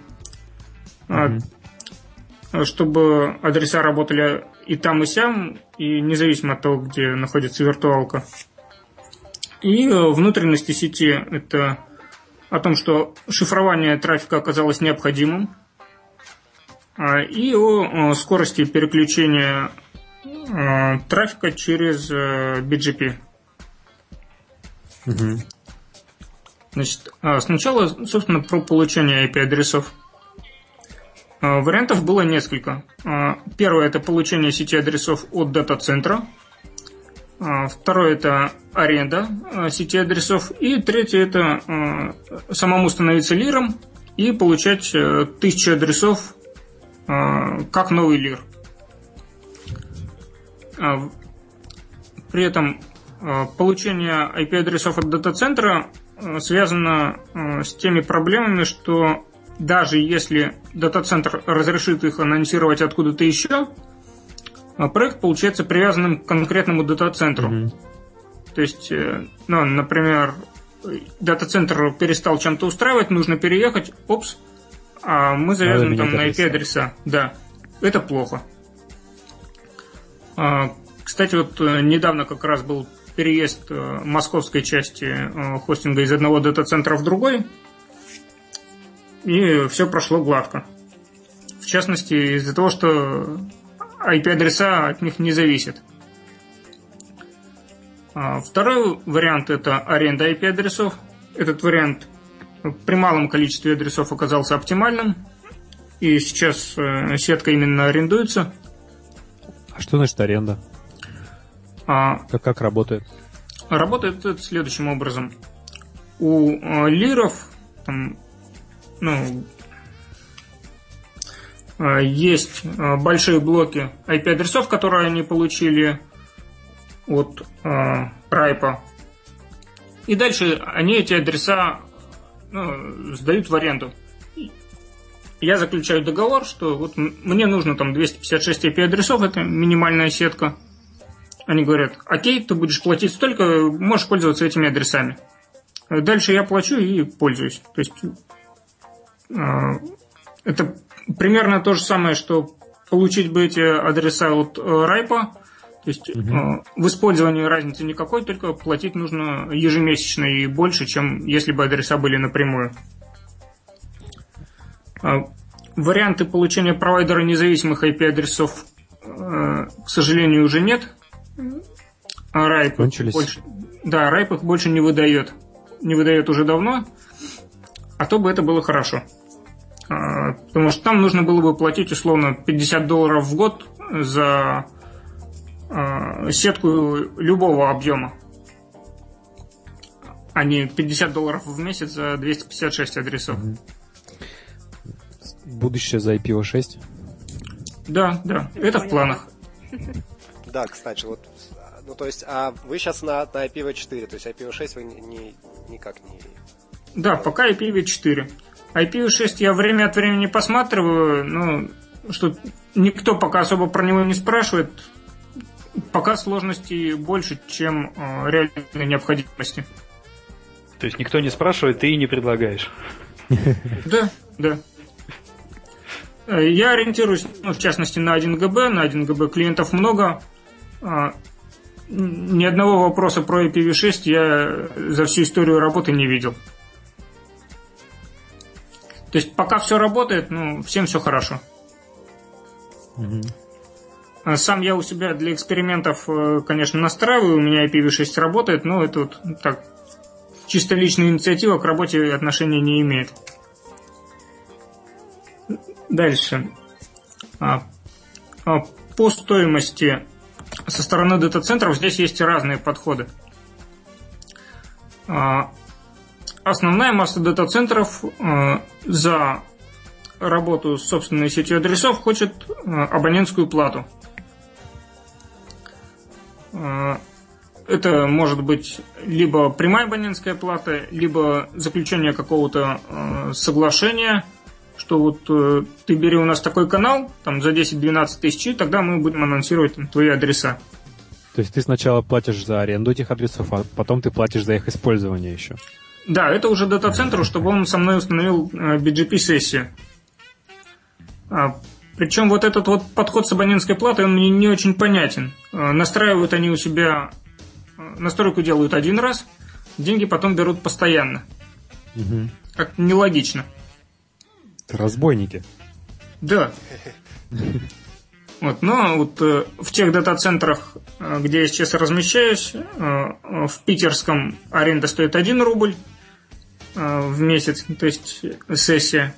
S2: mm-hmm. чтобы адреса работали и там, и сям, и независимо от того, где находится виртуалка. И э, внутренности сети – это о том, что шифрование трафика оказалось необходимым, и о скорости переключения трафика через э, BGP. Угу. Значит, а, сначала, собственно, про получение IP-адресов. А, вариантов было несколько. А, первое – это получение сети адресов от дата-центра. Второе – это аренда сети адресов. И третье – это самому становиться лиром и получать э, тысячи адресов как новый лир. При этом получение IP-адресов от дата-центра э, связано э, с теми проблемами, что даже если дата-центр разрешит их анонсировать откуда-то еще, проект получается привязанным к конкретному дата-центру. Mm-hmm. То есть, ну, например, дата-центр перестал чем-то устраивать, нужно переехать, опс, а мы завязаны там на IP-адреса. Да, это плохо. Кстати, вот недавно как раз был переезд э, московской части э, хостинга из одного дата-центра в другой, и все прошло гладко. В частности, из-за того, что IP-адреса от них не зависят. А второй вариант – это аренда IP-адресов. Этот вариант при малом количестве адресов оказался оптимальным, и сейчас э, сетка именно арендуется.
S1: А что значит аренда? А, как, как работает?
S2: Работает это следующим образом. У а, лиров там, ну, а, есть большие блоки IP-адресов, которые они получили от а, Райпа. И дальше они эти адреса ну, сдают в аренду. Я заключаю договор, что вот мне нужно там 256 IP-адресов, это минимальная сетка. Они говорят, окей, ты будешь платить столько, можешь пользоваться этими адресами. Дальше я плачу и пользуюсь. То есть это примерно то же самое, что получить бы эти адреса от э, Райпа. То есть угу. в использовании разницы никакой, только платить нужно ежемесячно и больше, чем если бы адреса были напрямую. Варианты получения провайдера независимых IP-адресов, э, к сожалению, уже нет. А Райп
S1: Кончились.
S2: Больше, да, Райп их больше не выдает. Не выдает уже давно. А то бы это было хорошо. А, потому что там нужно было бы платить условно 50 долларов в год за а, сетку любого объема, а не 50 долларов в месяц за 256 адресов.
S1: Будущее за IPv6?
S2: Да, да, это в планах. [laughs]
S5: Да, кстати, вот, ну то есть, а вы сейчас на, на IPv4, то есть IPv6 вы не, не, никак не...
S2: Да, пока IPv4. IPv6 я время от времени посматриваю, но что никто пока особо про него не спрашивает. Пока сложностей больше, чем э, реальной необходимости.
S3: То есть никто не спрашивает, ты и не предлагаешь.
S2: Да, да. Я ориентируюсь, ну, в частности, на 1 ГБ. На 1 ГБ клиентов много. А, ни одного вопроса про IPv6 я за всю историю работы не видел. То есть пока все работает, ну, всем все хорошо. Угу. Сам я у себя для экспериментов, э, конечно, настраиваю, у меня IPv6 работает, но это вот так, чисто личная инициатива к работе отношения не имеет. Дальше. А, по стоимости со стороны дата-центров здесь есть разные подходы. Основная масса дата-центров э, за работу с собственной сетью адресов хочет э, абонентскую плату. Э, это может быть либо прямая абонентская плата, либо заключение какого-то э, соглашения, что вот э, ты бери у нас такой канал, там за 10-12 тысяч, и тогда мы будем анонсировать там, твои адреса.
S1: То есть ты сначала платишь за аренду этих адресов, а потом ты платишь за их использование еще.
S2: Да, это уже дата-центру, чтобы он со мной установил э, BGP-сессию. А, причем вот этот вот подход с абонентской платой, он мне не очень понятен. А, настраивают они у себя, э, настройку делают один раз, деньги потом берут постоянно. Угу. Как нелогично.
S1: Разбойники.
S2: Да. Вот, но вот э, в тех дата-центрах, э, где я сейчас размещаюсь, э, в питерском аренда стоит 1 рубль э, в месяц, то есть сессия.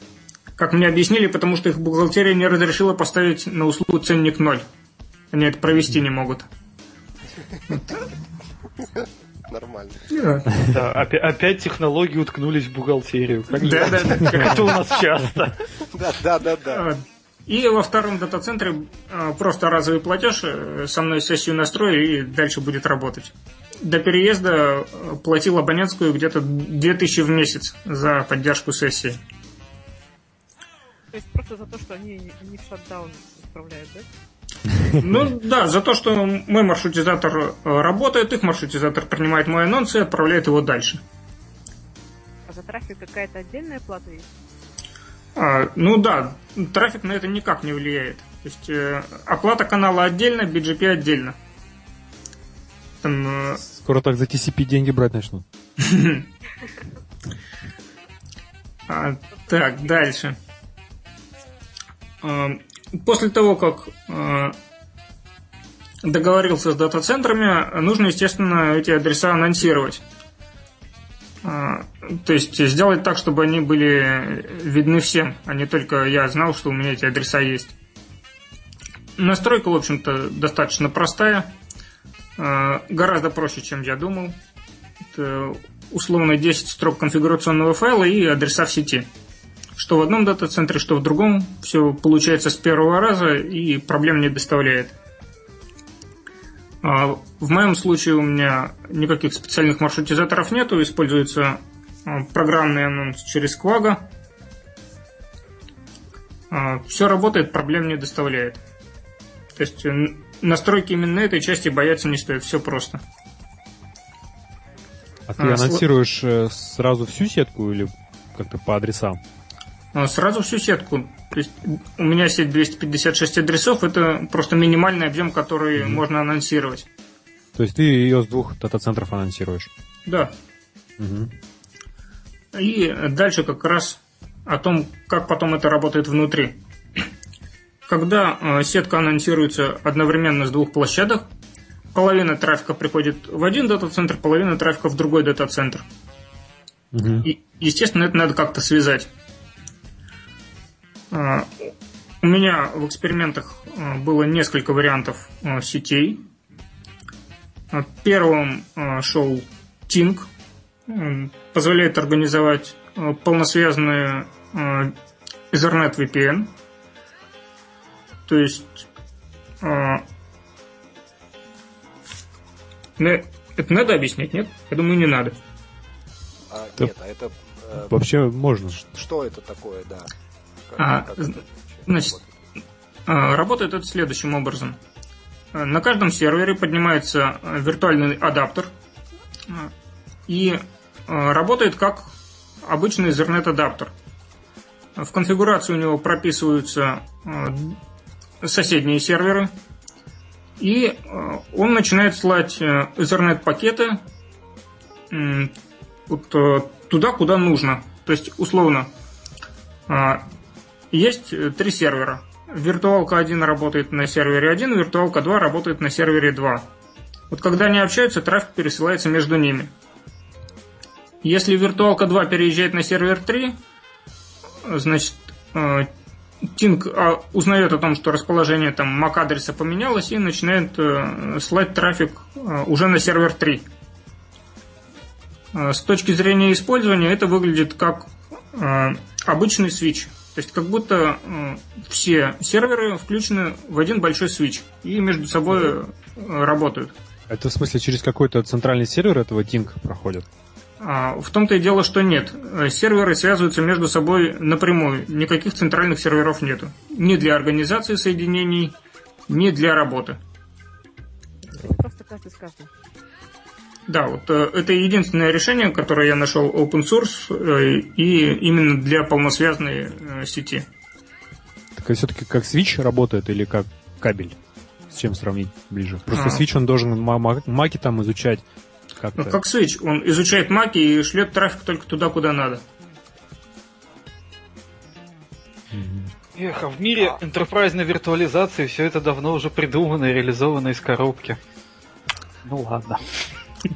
S2: Как мне объяснили, потому что их бухгалтерия не разрешила поставить на услугу ценник 0. Они это провести не могут.
S5: Нормально. [laughs]
S3: Да, опять технологии уткнулись в бухгалтерию. Да, да, да. Как это у нас часто.
S5: Да, да, да, да.
S2: И во втором дата-центре а, просто разовый платеж, э, со мной сессию настрою и дальше будет работать. До переезда э, платил абонентскую где-то 2000 в месяц за поддержку сессии.
S4: То есть просто за то, что они не в шатдаун исправляют, да?
S2: Ну да, за то, что мой маршрутизатор э, работает, их маршрутизатор принимает мой анонс и отправляет его дальше.
S4: А за трафик какая-то отдельная плата есть?
S2: А, ну да, трафик на это никак не влияет. То есть э, оплата канала отдельно, BGP отдельно.
S1: Там, э... Скоро так за TCP деньги брать начнут. [laughs]
S2: а, так, дальше. После того, как а, договорился с дата-центрами, нужно, естественно, эти адреса анонсировать. А, то есть сделать так, чтобы они были видны всем, а не только я знал, что у меня эти адреса есть. Настройка, в общем-то, достаточно простая. гораздо проще, чем я думал. Это условно 10 строк конфигурационного файла и адреса в сети. Что в одном дата-центре, что в другом. Все получается с первого раза и проблем не доставляет. А, в моем случае у меня никаких специальных маршрутизаторов нету, используется а, программный анонс через Quagga. А, Все работает, проблем не доставляет. То есть настройки именно этой части бояться не стоит, все просто.
S1: А ты а, анонсируешь. Э, сразу всю сетку или как-то по адресам?
S2: Сразу всю сетку. То есть у меня сеть 256 адресов, это просто минимальный объем, который mm-hmm. можно анонсировать.
S1: То есть ты ее с двух дата-центров анонсируешь?
S2: Да. Mm-hmm. И дальше как раз о том, как потом это работает внутри. Когда э, сетка анонсируется одновременно с двух площадок, половина трафика приходит в один дата-центр, половина трафика в другой дата-центр. Угу. И, естественно, это надо как-то связать. А, у меня в экспериментах а, было несколько вариантов а, сетей. Первым шел Tink. Позволяет организовать полносвязанные Ethernet VPN. То есть это надо объяснять, нет? Я думаю, не надо.
S5: А, нет, а это...
S1: Э, Вообще можно.
S5: Что это такое, да?
S2: А, значит, а, работает это следующим образом. На каждом сервере поднимается виртуальный адаптер и работает как обычный Ethernet адаптер. В конфигурации у него прописываются соседние серверы, и он начинает слать Ethernet пакеты вот туда, куда нужно. То есть, условно, есть э, три сервера. Виртуалка 1 работает на сервере 1, виртуалка 2 работает на сервере 2. Вот когда они общаются, трафик пересылается между ними. Если виртуалка 2 переезжает на сервер 3, значит, Тинг э, узнает о том, что расположение там MAC-адреса поменялось и начинает э, слать трафик уже на сервер 3. С точки зрения использования это выглядит как обычный свич. То есть как будто э, все серверы включены в один большой свич и между собой э, работают.
S1: Это в смысле через какой-то центральный сервер этого Тинг проходит?
S2: А, в том-то и дело, что нет. Э, серверы связываются между собой напрямую. Никаких центральных серверов нету. Ни для организации соединений, ни для работы. Просто каждый с каждым. Да, вот э, это единственное решение, которое я нашел open source э, и именно для полносвязанной э, сети.
S1: Так а все-таки как switch работает или как кабель? С чем сравнить ближе? Просто а. switch он должен маки там изучать как-то.
S2: Ну, как switch, он изучает маки и шлет трафик только туда, куда надо.
S3: Эх, а в мире enterprise виртуализации все это давно уже придумано и реализовано из коробки. Ну ладно.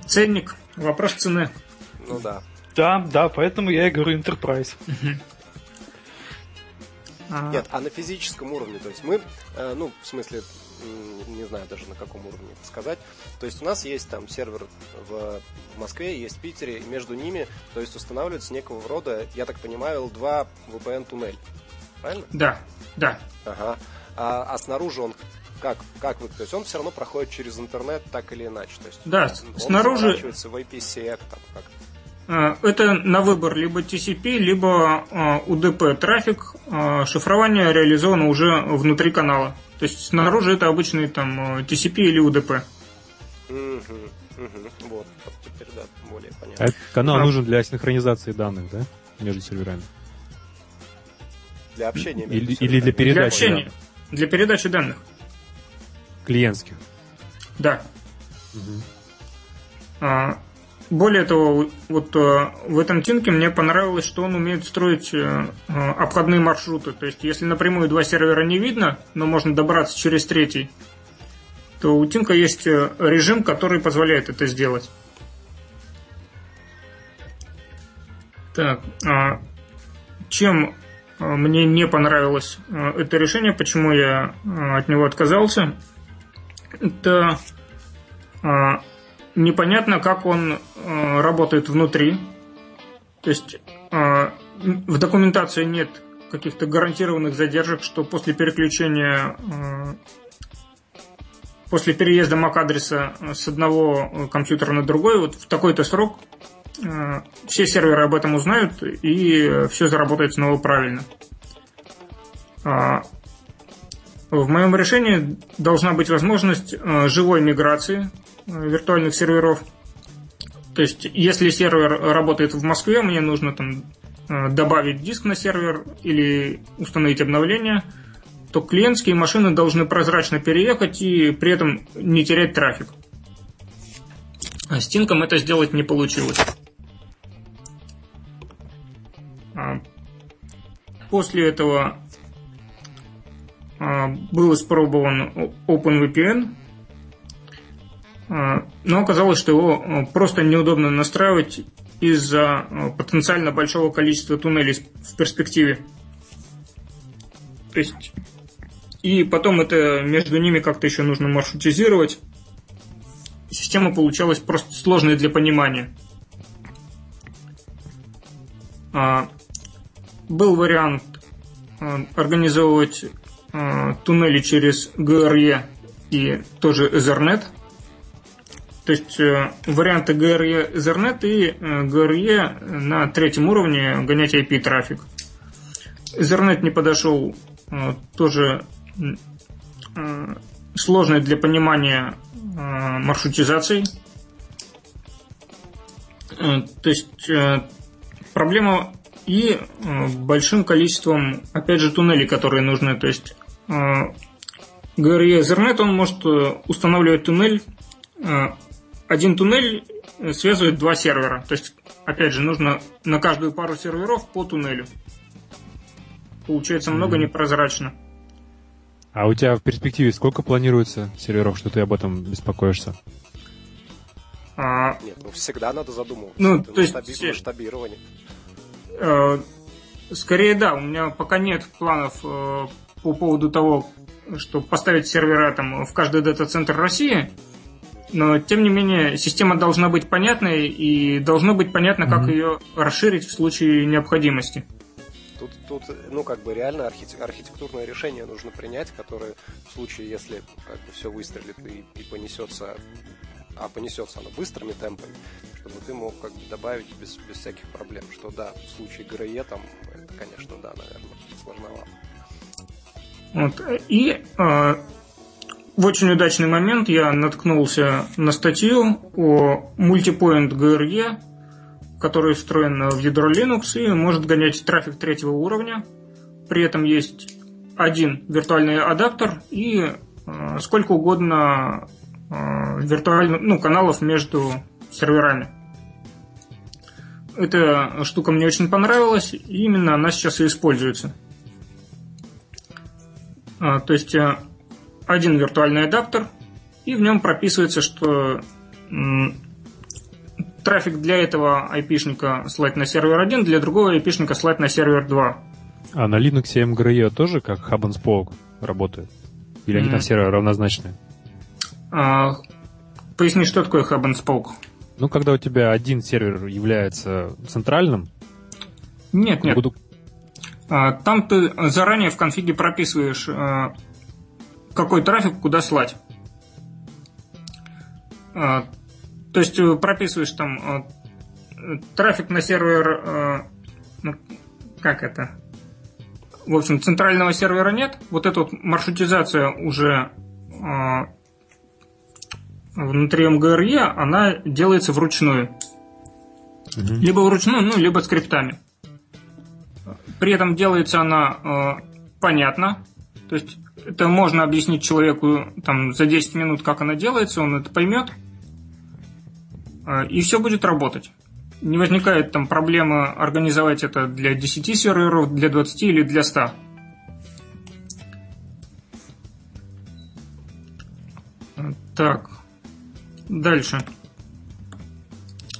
S2: Ценник, вопрос цены.
S5: Ну да.
S3: Да, да, поэтому я и говорю Enterprise.
S5: А. Нет, а на физическом уровне, то есть мы, э, ну, в смысле, не знаю даже на каком уровне это сказать. То есть у нас есть там сервер в Москве, есть в Питере, и между ними, то есть устанавливается некого рода, я так понимаю, L2 VPN туннель. Правильно?
S2: Да, да.
S5: Ага. А, а снаружи он как, как вы, то есть он все равно проходит через интернет так или иначе. То есть
S2: да,
S5: он
S2: снаружи...
S5: в IPsec там как
S2: а, это на выбор либо TCP, либо UDP а, трафик. А, шифрование реализовано уже внутри канала. То есть снаружи это обычный там TCP или UDP.
S1: Вот, теперь да, более понятно. Этот канал а... нужен для синхронизации данных, да? Между серверами.
S5: Для общения.
S1: Или, или для передачи. Для
S2: общения. Да. Для передачи данных
S1: клиентских.
S2: Да. Угу. Более того, вот а, в этом тинке мне понравилось, что он умеет строить а, обходные маршруты. То есть, если напрямую два сервера не видно, но можно добраться через третий, то у Тинка есть э, режим, который позволяет это сделать. Так, а, чем мне не понравилось это решение, почему я от него отказался – это непонятно, как он работает внутри. То есть в документации нет каких-то гарантированных задержек, что после переключения после переезда MAC-адреса с одного компьютера на другой, вот в такой-то срок все серверы об этом узнают и все заработает снова правильно. В моем решении должна быть возможность э, живой миграции э, виртуальных серверов. То есть, если сервер работает в Москве, мне нужно там э, добавить диск на сервер или установить обновление, то клиентские машины должны прозрачно переехать и при этом не терять трафик. А с Тинком это сделать не получилось. А после этого был испробован OpenVPN, а, но оказалось, что его а, просто неудобно настраивать из-за потенциально большого количества туннелей в перспективе. То есть и потом это между ними как-то еще нужно маршрутизировать. Система получалась просто сложной для понимания. Был вариант организовывать туннели через GRE и тоже Ethernet. То есть э, варианты GRE Ethernet и э, GRE на третьем уровне гонять IP трафик. Ethernet не подошел тоже сложный для понимания маршрутизации. То есть проблема и большим количеством, опять же, туннелей, которые нужны. То есть GRE Ethernet, он может э, устанавливать туннель. Э, один туннель связывает два сервера. То есть, опять же, нужно на каждую пару серверов по туннелю. Получается много непрозрачно.
S1: А у тебя в перспективе сколько планируется серверов, что ты об этом беспокоишься?
S5: А... Нет, ну всегда надо задумываться.
S2: Ну, то есть...
S5: Масштабирование.
S2: Э, скорее, да, у меня пока нет планов по поводу того, что поставить сервера там в каждый дата-центр России, но тем не менее система должна быть понятной и должно быть понятно, как mm-hmm. ее расширить в случае необходимости.
S5: Тут, тут, ну, как бы реально архитектурное решение нужно принять, которое в случае, если как бы все выстрелит и, и понесется, а понесется оно быстрыми темпами, чтобы ты мог как бы добавить без, без всяких проблем. Что да, в случае ГРЕ там, это, конечно, да, наверное, сложновато.
S2: Вот. И э, в очень удачный момент я наткнулся на статью о мультипоинт GRE, который встроен в ядро Linux и может гонять трафик третьего уровня. При этом есть один виртуальный адаптер и э, сколько угодно э, виртуальных ну, каналов между серверами. Эта штука мне очень понравилась, и именно она сейчас и используется. А, то есть э, один виртуальный адаптер, и в нем прописывается, что трафик для этого IP-шника слать на сервер 1, для другого IP-шника слать на сервер 2.
S1: А на Linux и MGRE тоже как Hub and Spoke работают? Или они mm. там все равнозначные?
S2: А, поясни, что такое Hub and Spoke?
S1: Ну, когда у тебя один сервер является центральным.
S2: Нет, нет. А, там ты заранее в конфиге прописываешь, а, какой трафик куда слать. А, то есть э, прописываешь там трафик на сервер, ну, как это? В общем, центрального сервера нет. Вот эта вот маршрутизация уже внутри МГРЕ, она делается вручную. Угу. Либо вручную, ну, либо скриптами. При этом делается она э, понятно. То есть это можно объяснить человеку там, за 10 минут, как она делается, он это поймет. Э, и все будет работать. Не возникает там проблемы организовать это для 10 серверов, для 20 или для 100. Так, дальше.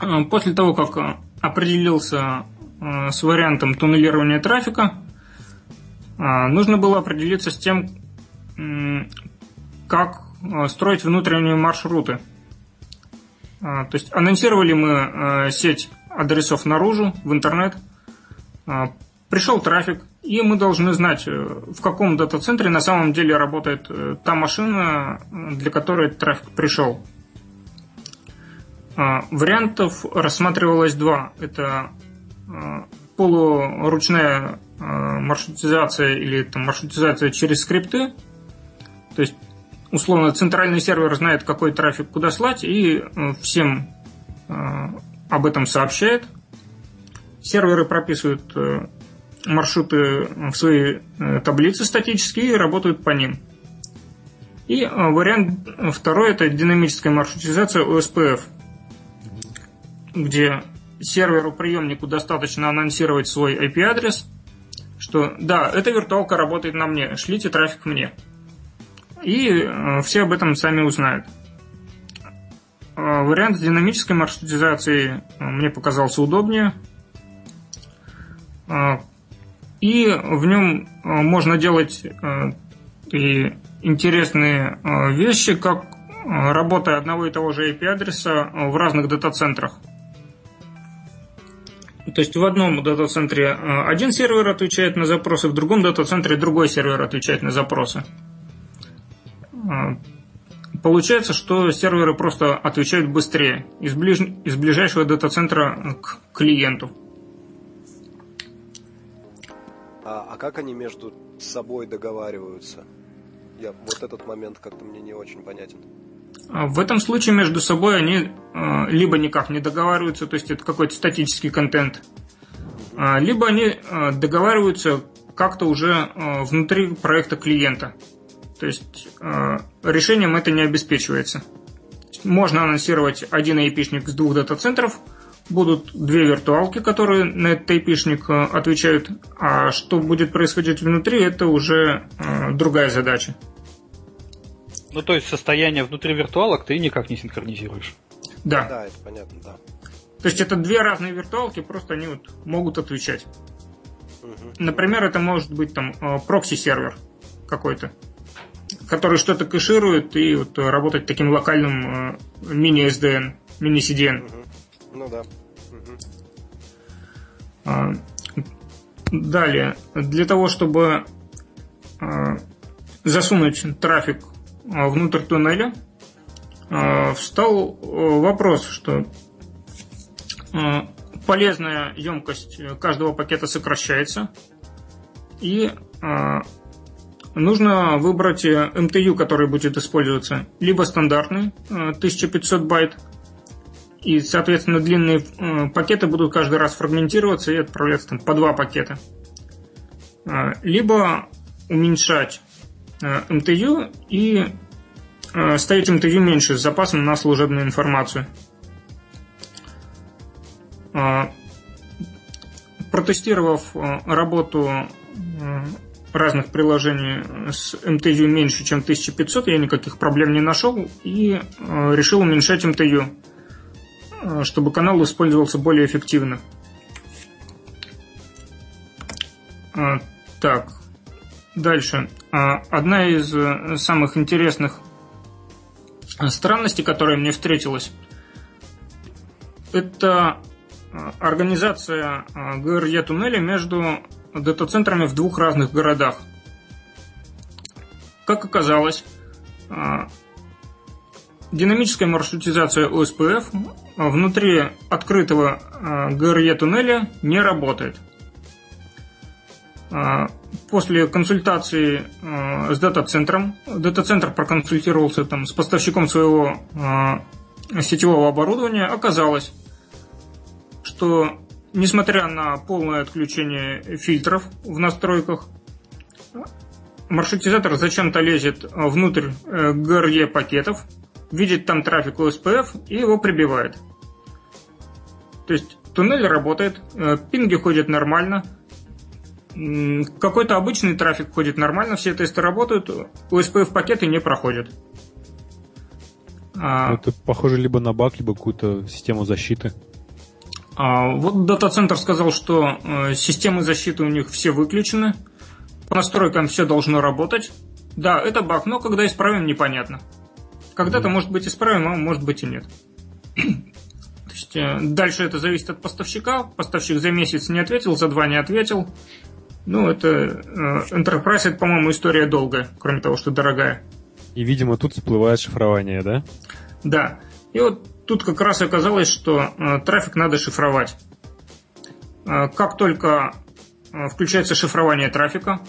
S2: Э, после того, как определился Э, с вариантом туннелирования трафика, э, нужно было определиться с тем, как э, строить внутренние маршруты. То есть анонсировали мы сеть адресов наружу, в интернет. Пришел трафик, и мы должны знать, э, в каком дата-центре на самом деле работает э, та машина, для которой трафик пришел. Вариантов рассматривалось два. Это полуручная маршрутизация или там, маршрутизация через скрипты. То есть условно, центральный сервер знает, какой трафик куда слать, и э, всем э, об этом сообщает. Серверы прописывают э, маршруты в свои таблицы статические и работают по ним. И вариант второй – это динамическая маршрутизация OSPF, где серверу-приемнику достаточно анонсировать свой IP-адрес, что да, эта виртуалка работает на мне, шлите трафик мне – и э, все об этом сами узнают. Э, вариант с динамической маршрутизацией э, мне показался удобнее. И в нем можно делать и интересные вещи, как работа одного и того же IP-адреса в разных дата-центрах. То есть в одном дата-центре один сервер отвечает на запросы, в другом дата-центре другой сервер отвечает на запросы. А, получается, что серверы просто отвечают быстрее из, ближ... из ближайшего дата-центра к клиенту.
S5: А, а как они между собой договариваются? Я, вот этот момент как-то мне не очень понятен.
S2: А, в этом случае между собой они э, либо никак не договариваются, то есть это какой-то статический контент, э, либо они э, договариваются как-то уже э, внутри проекта клиента. То есть решением это не обеспечивается. Можно анонсировать один IP-шник с двух дата-центров, будут две виртуалки, которые на этот э, отвечают, а что будет происходить внутри, это уже другая задача.
S3: Ну, то есть состояние внутри виртуалок ты никак не синхронизируешь.
S2: Да.
S5: Да, это понятно, да.
S2: То есть это две разные виртуалки, просто они вот могут отвечать. Угу. Например, это может быть там э, прокси-сервер какой-то который что-то кэширует и вот работать таким локальным э, мини-SDN, мини-CDN.
S5: Ну да.
S2: А, далее, для того, чтобы а, засунуть трафик внутрь туннеля, встал э, вопрос, что полезная емкость каждого пакета сокращается, и нужно выбрать э, который будет использоваться. Либо стандартный, 1500 э, байт, и, соответственно, длинные пакеты будут каждый раз фрагментироваться и отправляться там, по два пакета. Либо уменьшать MTU и ставить MTU меньше с запасом на служебную информацию. Протестировав работу разных приложений с MTU меньше, чем 1500, я никаких проблем не нашел и э, решил уменьшать э, чтобы канал использовался более эффективно. Э, так, дальше. Одна из самых интересных странностей, которая мне встретилась, это организация ГРЕ туннеля между дата-центрами в двух разных городах. Как оказалось, а, динамическая маршрутизация OSPF внутри открытого а, ГРЕ туннеля не работает. После консультации с дата-центром, дата-центр проконсультировался там, с поставщиком своего сетевого оборудования, оказалось, что несмотря на полное отключение фильтров в настройках, маршрутизатор зачем-то лезет внутрь GRE э, пакетов, видит там трафик OSPF и его прибивает. То есть туннель работает, э, пинги ходят нормально, какой-то обычный трафик ходит нормально, все тесты работают, OSPF пакеты не проходят.
S1: А... Это похоже либо на баг, либо какую-то систему защиты.
S2: А, вот дата-центр сказал, что э, системы защиты у них все выключены, по настройкам все должно работать. Да, это баг, но когда исправим, непонятно. Когда-то может быть исправим, а может быть и нет. [clears throat] То есть, э, дальше это зависит от поставщика. Поставщик за месяц не ответил, за два не ответил. Ну, это э, Enterprise, это, по-моему, история долгая, кроме того, что дорогая.
S1: И, видимо, тут всплывает шифрование, да?
S2: Да. И вот тут как раз оказалось, что э, трафик надо шифровать. Э, как только э, включается шифрование трафика,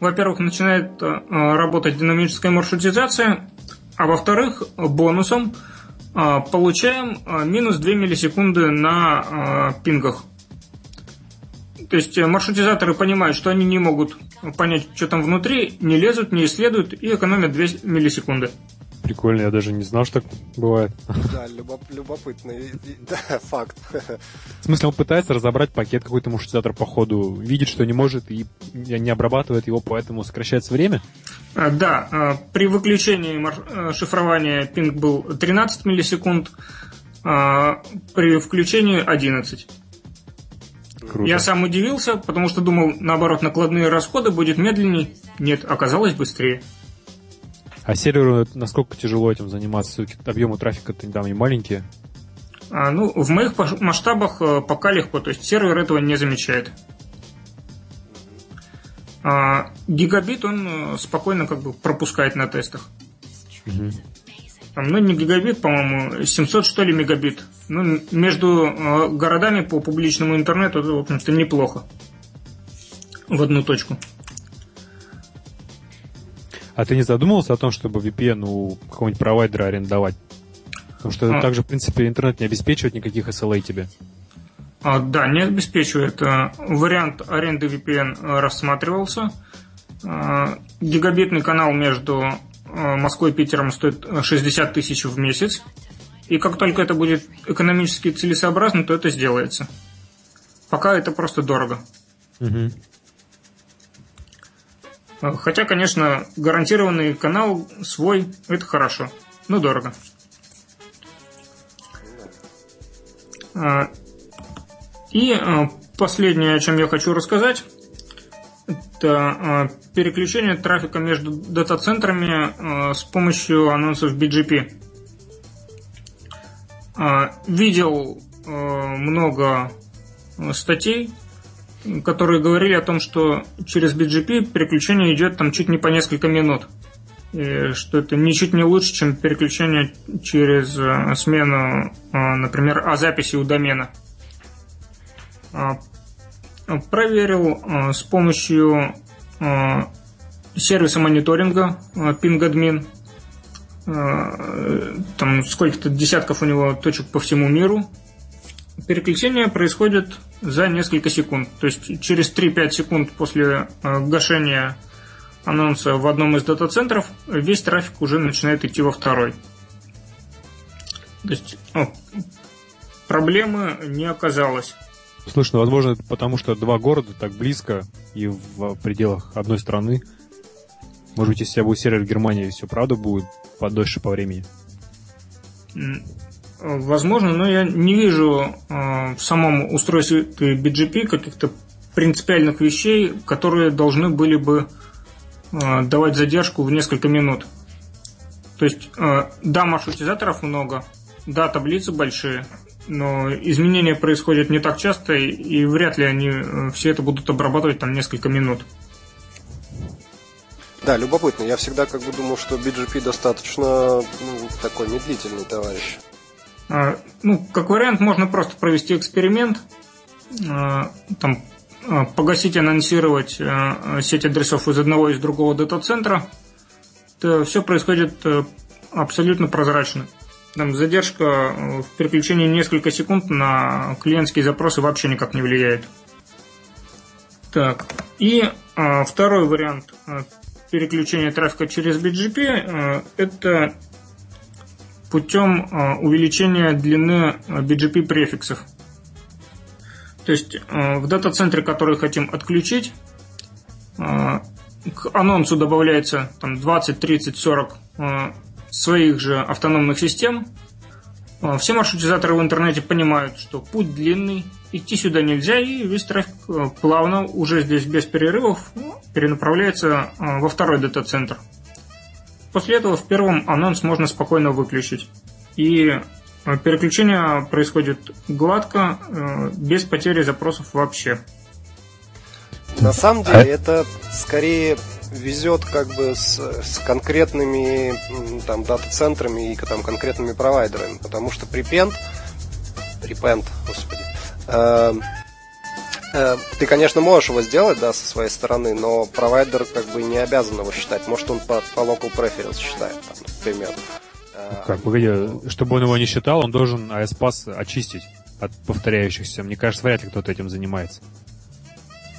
S2: во-первых, начинает э, работать динамическая маршрутизация, а во-вторых, бонусом э, получаем э, минус 2 миллисекунды на э, пингах. То есть э, маршрутизаторы понимают, что они не могут понять, что там внутри, не лезут, не исследуют и экономят 2 миллисекунды.
S1: Прикольно, я даже не знал, что так бывает.
S5: Да, любоп, любопытный да, факт.
S1: В смысле, он пытается разобрать пакет какой-то маршрутизатор по ходу, видит, что не может и не обрабатывает его, поэтому сокращается время?
S2: А, да, а, при выключении э, шифрования пинг был 13 миллисекунд, а при включении 11. Круто. Я сам удивился, потому что думал, наоборот, накладные расходы будет медленнее. Нет, оказалось быстрее.
S1: А серверу насколько тяжело этим заниматься? Все-таки объемы трафика-то там не маленькие.
S2: А, ну, в моих масштабах э, пока легко, то есть сервер этого не замечает. А, гигабит он э, спокойно как бы пропускает на тестах. Угу. Там, ну, не гигабит, по-моему, 700 что ли мегабит. Ну, между э, городами по публичному интернету, это, в общем-то, неплохо. В одну точку.
S1: А ты не задумывался о том, чтобы VPN у какого-нибудь провайдера арендовать? Потому что а. также, в принципе, интернет не обеспечивает никаких SLA тебе.
S2: А, да, не обеспечивает. Э, вариант аренды VPN рассматривался. А, гигабитный канал между Э, Москвой и Питером стоит 60 тысяч в месяц. И как только это будет экономически целесообразно, то это сделается. Пока это просто дорого. Угу. Хотя, конечно, гарантированный канал свой – это хорошо, но дорого. Э, и последнее, о чем я хочу рассказать, это переключение трафика между дата-центрами с помощью анонсов BGP. Видел много статей, которые говорили о том, что через BGP переключение идет там чуть не по несколько минут. И что это ничуть не лучше, чем переключение через смену, например, о записи у домена проверил э, с помощью э, сервиса мониторинга э, PingAdmin. Там сколько-то десятков у него точек по всему миру. Переключение происходит за несколько секунд. То есть через 3-5 секунд после гашения анонса в одном из дата-центров весь трафик уже начинает идти во второй. То есть проблемы не оказалось.
S1: Слушай, ну, возможно, потому что два города так близко и в пределах одной страны. Может быть, если я буду сервер в Германии, все правда будет подольше по времени?
S2: Возможно, но я не вижу э, в самом устройстве BGP каких-то принципиальных вещей, которые должны были бы э, давать задержку в несколько минут. То есть, э, да, маршрутизаторов много, да, таблицы большие, но изменения происходят не так часто, и вряд ли они э, все это будут обрабатывать там несколько минут.
S5: Да, любопытно. Я всегда как бы думал, что BGP достаточно ну, такой медлительный товарищ.
S2: А, ну, как вариант, можно просто провести эксперимент, а, там, а, погасить, анонсировать а, сеть адресов из одного и из другого дата-центра. Это все происходит абсолютно прозрачно. Там задержка э, в переключении несколько секунд на клиентские запросы вообще никак не влияет. Так, и а, второй вариант а, переключения трафика через BGP а, это путем а, увеличения длины BGP префиксов. То есть а, в дата-центре, который хотим отключить, а, к анонсу добавляется там 20, 30, 40 а, своих же автономных систем. А, все маршрутизаторы в интернете понимают, что путь длинный, идти сюда нельзя, и весь трафик а, плавно, уже здесь без перерывов, перенаправляется а, во второй дата-центр. После этого в первом анонс можно спокойно выключить. И Переключение происходит гладко, без потери запросов вообще.
S5: На самом деле это скорее везет как бы с, с конкретными там дата-центрами и там конкретными провайдерами, потому что prepend, prepend, господи, э, э, ты, конечно, можешь его сделать, да, со своей стороны, но провайдер как бы не обязан его считать. Может, он по, по local preference считает, там, например.
S1: Э, как, погоди, чтобы он его не считал, он должен ASPass очистить от повторяющихся. Мне кажется, вряд ли кто-то этим занимается.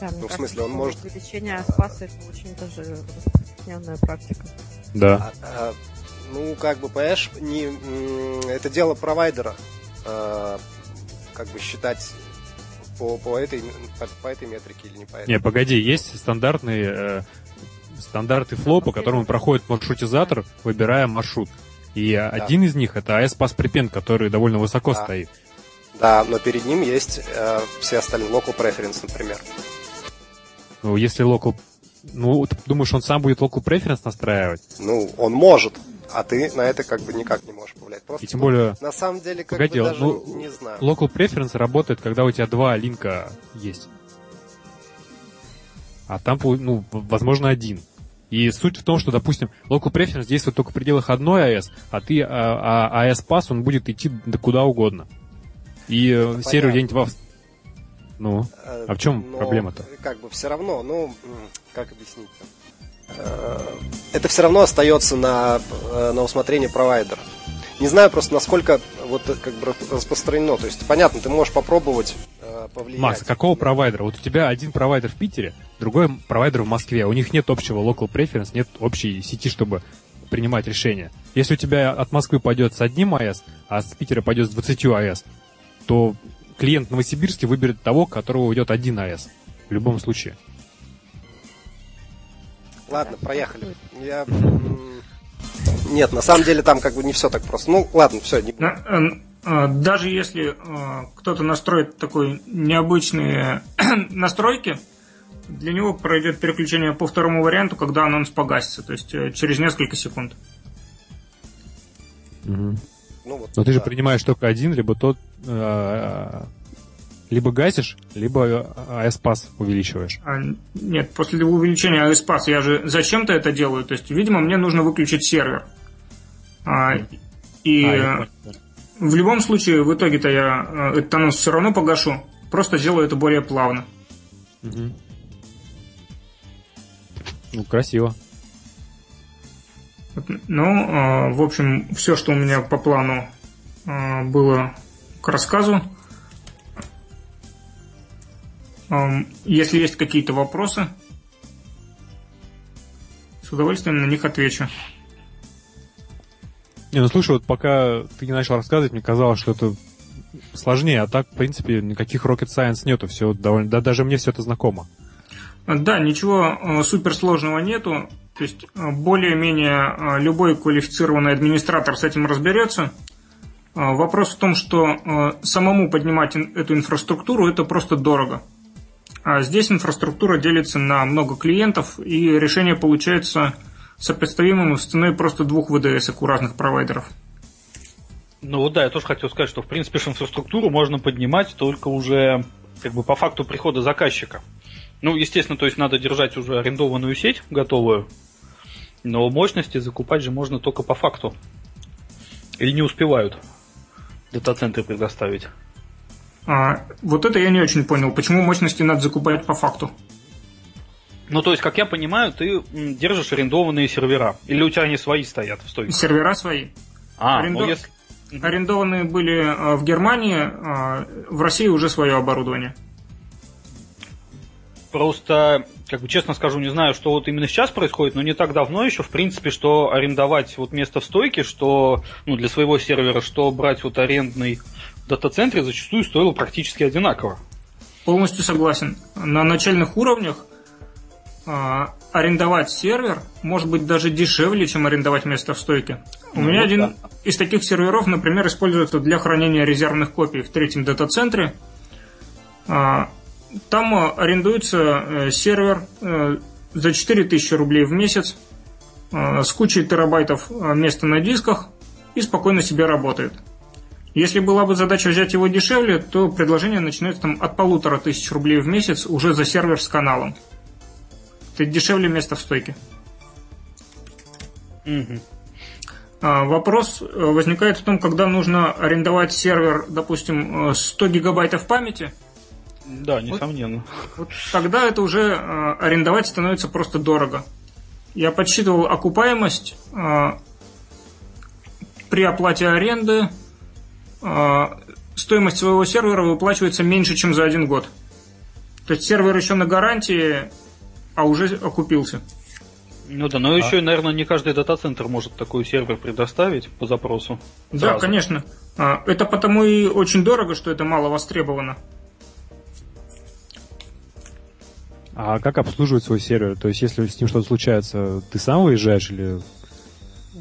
S4: Да, ну, в смысле, он может... Увеличение спаса это очень даже распространенная практика.
S1: Да.
S5: А, а, ну, как бы, понимаешь, не, это дело провайдера. А, как бы считать по, по, этой, по, по этой метрике или не по этой.
S1: Не, погоди, есть стандартные э, стандарты фло, по которому проходит маршрутизатор, выбирая маршрут. И да. один из них это AS Pass Prepend, который довольно высоко
S5: да.
S1: стоит.
S5: Да, но перед ним есть э, все остальные local preference, например.
S1: Ну, если local... Ну, ты думаешь, он сам будет local preference настраивать?
S5: Ну, он может, а ты на это как бы никак не можешь повлиять.
S1: Просто, И тем более...
S5: На самом деле, как Погоди, бы даже ну, не знаю.
S1: Local preference работает, когда у тебя два линка есть. А там, ну, возможно, один. И суть в том, что, допустим, local preference действует только в пределах одной AS, а ты, а, а AS pass, он будет идти куда угодно. И Это серию где-нибудь ну, э, а в чем Но, проблема-то?
S5: Как бы все равно, ну, как объяснить-то? Э, это все равно остается на, э, на усмотрение провайдера. Не знаю просто, насколько вот как бы распространено. То есть, понятно, ты можешь попробовать э, повлиять.
S1: Макс, какого провайдера? Вот у тебя один провайдер в Питере, другой провайдер в Москве. У них нет общего local preference, нет общей сети, чтобы принимать решения. Если у тебя от Москвы пойдет с одним АЭС, а с Питера пойдет с 20 АЭС, то клиент в Новосибирске выберет того, которого уйдет один АЭС. В любом случае.
S5: Ладно, проехали. Я... Нет, на самом деле там как бы не все так просто. Ну, ладно, все, не
S2: э, э, Даже если э, кто-то настроит такой необычные [clears throat] настройки, для него пройдет переключение по второму варианту, когда анонс погасится, то есть через несколько секунд.
S1: Угу. Ну, вот, Но ты да. же принимаешь только один, либо тот, э, либо гасишь, либо ASPass увеличиваешь. А,
S2: нет, после увеличения ASPass я же зачем-то это делаю. То есть, видимо, мне нужно выключить сервер. А, и а, в любом случае, в итоге-то я э, этот анонс все равно погашу. Просто сделаю это более плавно. Угу.
S1: Ну, красиво.
S2: Ну, а, в общем, все, что у меня по плану а, было к рассказу. Если есть какие-то вопросы, с удовольствием на них отвечу.
S1: Не, ну слушай, вот пока ты не начал рассказывать, мне казалось, что это сложнее, а так, в принципе, никаких rocket science нету, все довольно, да, даже мне все это знакомо.
S2: Да, ничего суперсложного нету. То есть э, более-менее э, любой квалифицированный администратор с этим разберется. Вопрос в том, что самому поднимать эту инфраструктуру это просто дорого. А здесь инфраструктура делится на много клиентов, и решение получается сопоставимым с ценой просто двух ВДС у разных провайдеров.
S3: Ну вот да, я тоже хотел сказать, что в принципе инфраструктуру можно поднимать только уже как бы по факту прихода заказчика. Ну, естественно, то есть надо держать уже арендованную сеть готовую, но мощности закупать же можно только по факту. Или не успевают дата-центры предоставить.
S2: А, вот это я не очень понял. Почему мощности надо закупать по факту?
S3: Ну, то есть, как я понимаю, ты держишь арендованные сервера. Или у тебя они свои стоят в стойке?
S2: Сервера свои. А, Арендо... ну если... Арендованные были а, в Германии, а в России уже свое оборудование.
S3: Просто, как бы честно скажу, не знаю, что вот именно сейчас происходит, но не так давно еще, в принципе, что арендовать вот место в стойке, что ну, для своего сервера, что брать вот арендный в дата-центре зачастую стоило практически одинаково.
S2: Полностью согласен. На начальных уровнях а, арендовать сервер может быть даже дешевле, чем арендовать место в стойке. У ну, меня один да. из таких серверов, например, используется для хранения резервных копий в третьем дата-центре. А, там э, арендуется э, сервер э, за 4000 рублей в месяц с кучей терабайтов места на дисках и спокойно себе работает. Если была бы задача взять его дешевле, то предложение начинается там от полутора тысяч рублей в месяц уже за сервер с каналом. Это дешевле места в стойке. Угу. Вопрос возникает в том, когда нужно арендовать сервер, допустим, 100 э, гигабайтов памяти.
S3: Да, несомненно.
S2: Вот, вот тогда это уже э, арендовать становится просто дорого. Я подсчитывал окупаемость при оплате аренды. Стоимость своего сервера выплачивается меньше, чем за один год. То есть сервер еще на гарантии, а уже окупился.
S3: Ну да, но а? еще, наверное, не каждый дата-центр может такой сервер предоставить по запросу.
S2: Да, сразу. конечно. А, это потому и очень дорого, что это мало востребовано.
S1: А как обслуживать свой сервер? То есть, если с ним что-то случается, ты сам выезжаешь или...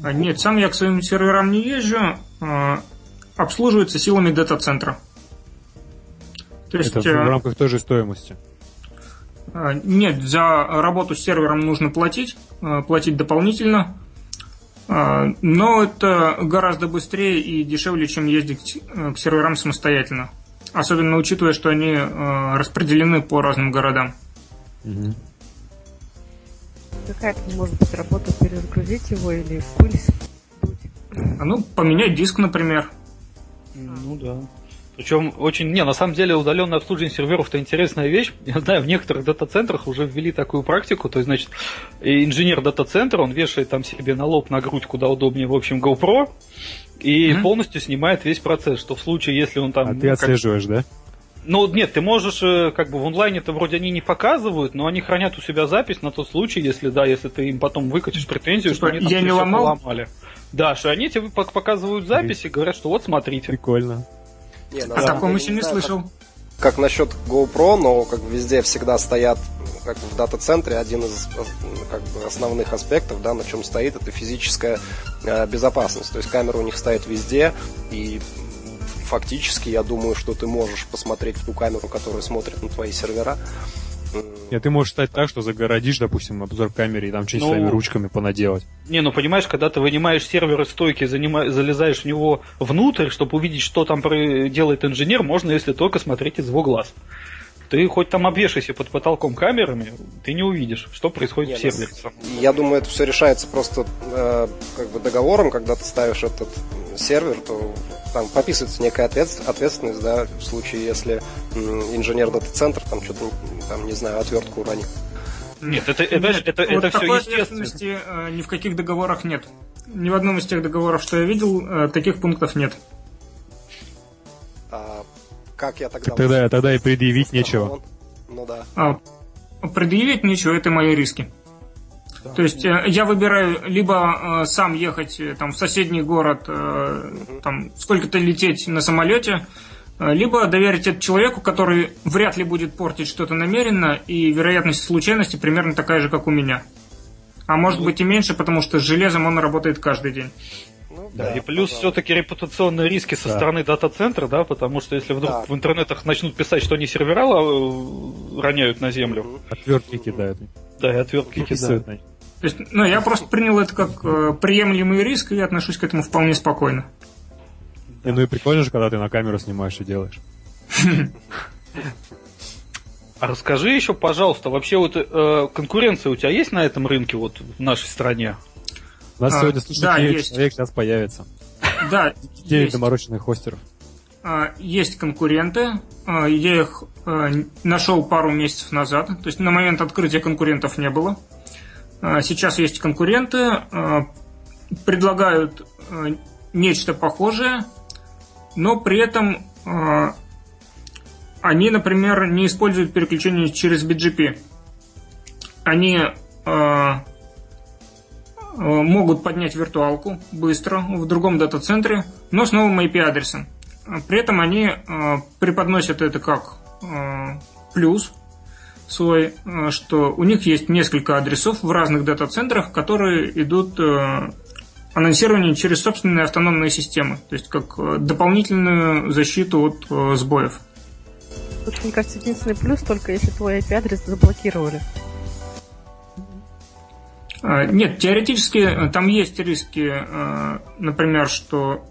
S2: А, нет, сам я к своим серверам не езжу. Обслуживается силами дата-центра.
S1: То есть, это в э, рамках той же стоимости?
S2: А, нет, за работу с сервером нужно платить, а, платить дополнительно. А, но это гораздо быстрее и дешевле, чем ездить к серверам самостоятельно. Особенно учитывая, что они распределены по разным городам.
S4: Угу. Какая то может быть работа перезагрузить его или в пыль
S2: Ну, поменять диск, например.
S3: Ну да. Причем очень, не, на самом деле удаленное обслуживание серверов это интересная вещь. Я знаю, в некоторых дата-центрах уже ввели такую практику, то есть, значит, инженер дата-центра, он вешает там себе на лоб, на грудь, куда удобнее, в общем, GoPro, и mm-hmm. полностью снимает весь процесс, что в случае, если он там...
S1: А ты отслеживаешь, как... да?
S3: Ну, нет, ты можешь, э, как бы в онлайне-то вроде они не показывают, но они хранят у себя запись на тот случай, если, да, если ты им потом выкатишь претензию, типа, что они там
S2: я не ломал? поломали.
S3: Да, что они тебе показывают запись и говорят, что вот смотрите.
S1: Прикольно.
S2: Не, О таком еще не слышал.
S5: Как, как насчет GoPro, но как везде всегда стоят как в дата-центре один из как бы, основных аспектов, да, на чем стоит, это физическая э, безопасность. То есть камера у них стоит везде, и фактически я думаю, что ты можешь посмотреть в ту камеру, которая смотрит на твои сервера,
S1: нет, ты можешь стать так, что загородишь, допустим, обзор камеры и там что-нибудь ну, своими ручками понаделать.
S3: Не, ну понимаешь, когда ты вынимаешь сервер из стойки, занима... залезаешь в него внутрь, чтобы увидеть, что там делает инженер, можно, если только смотреть из его глаз. Ты хоть там обвешайся под потолком камерами, ты не увидишь, что происходит не, в сервере.
S5: Я думаю, это все решается просто э, как бы договором, когда ты ставишь этот сервер, то там прописывается некая ответственность, да, в случае, если инженер дата-центр там что-то, там, не знаю, отвертку уронил.
S3: Нет, это, это, нет, это, вот это
S2: все такой ответственности э, ни в каких договорах нет. Ни в одном из тех договоров, что я видел, э, таких пунктов нет.
S5: А, как я тогда...
S1: Тогда, тогда и предъявить нечего.
S5: Ну да.
S2: А, предъявить нечего, это мои риски. Да. То есть э, я выбираю либо э, сам ехать э, там в соседний город, э, угу. там сколько-то лететь на самолете, либо доверить это человеку, который вряд ли будет портить что-то намеренно, и вероятность случайности примерно такая же, как у меня. А может ну, быть и меньше, потому что с железом он работает каждый день.
S3: Ну, да, да, и плюс все-таки репутационные риски со да. стороны дата-центра, да, потому что если вдруг да. в интернетах начнут писать, что они сервера роняют на землю.
S1: Отвертки кидают.
S3: Да, и отвертки кидают.
S2: То есть, ну, я просто принял это как э, приемлемый риск и отношусь к этому вполне спокойно.
S1: И, ну и прикольно же, когда ты на камеру снимаешь и делаешь.
S3: А расскажи еще, пожалуйста, вообще вот э, конкуренция у тебя есть на этом рынке вот в нашей стране?
S1: У нас а, сегодня слушает да, есть. человек сейчас появится.
S2: Да,
S1: 9 есть. доморощенных хостеров.
S2: А, есть конкуренты. А, я их а, нашел пару месяцев назад. То есть на момент открытия конкурентов не было. А, сейчас есть конкуренты, а, предлагают а, нечто похожее, но при этом они, например, не используют переключение через BGP. Они могут поднять виртуалку быстро в другом дата-центре, но с новым IP-адресом. При этом они преподносят это как плюс, свой, э, что у них есть несколько адресов в разных дата-центрах, которые идут э, анонсирование через собственные автономные системы, то есть как э, дополнительную защиту от сбоев.
S4: Тут, мне кажется, единственный плюс только если твой IP-адрес заблокировали.
S2: Нет, теоретически там есть риски, например, что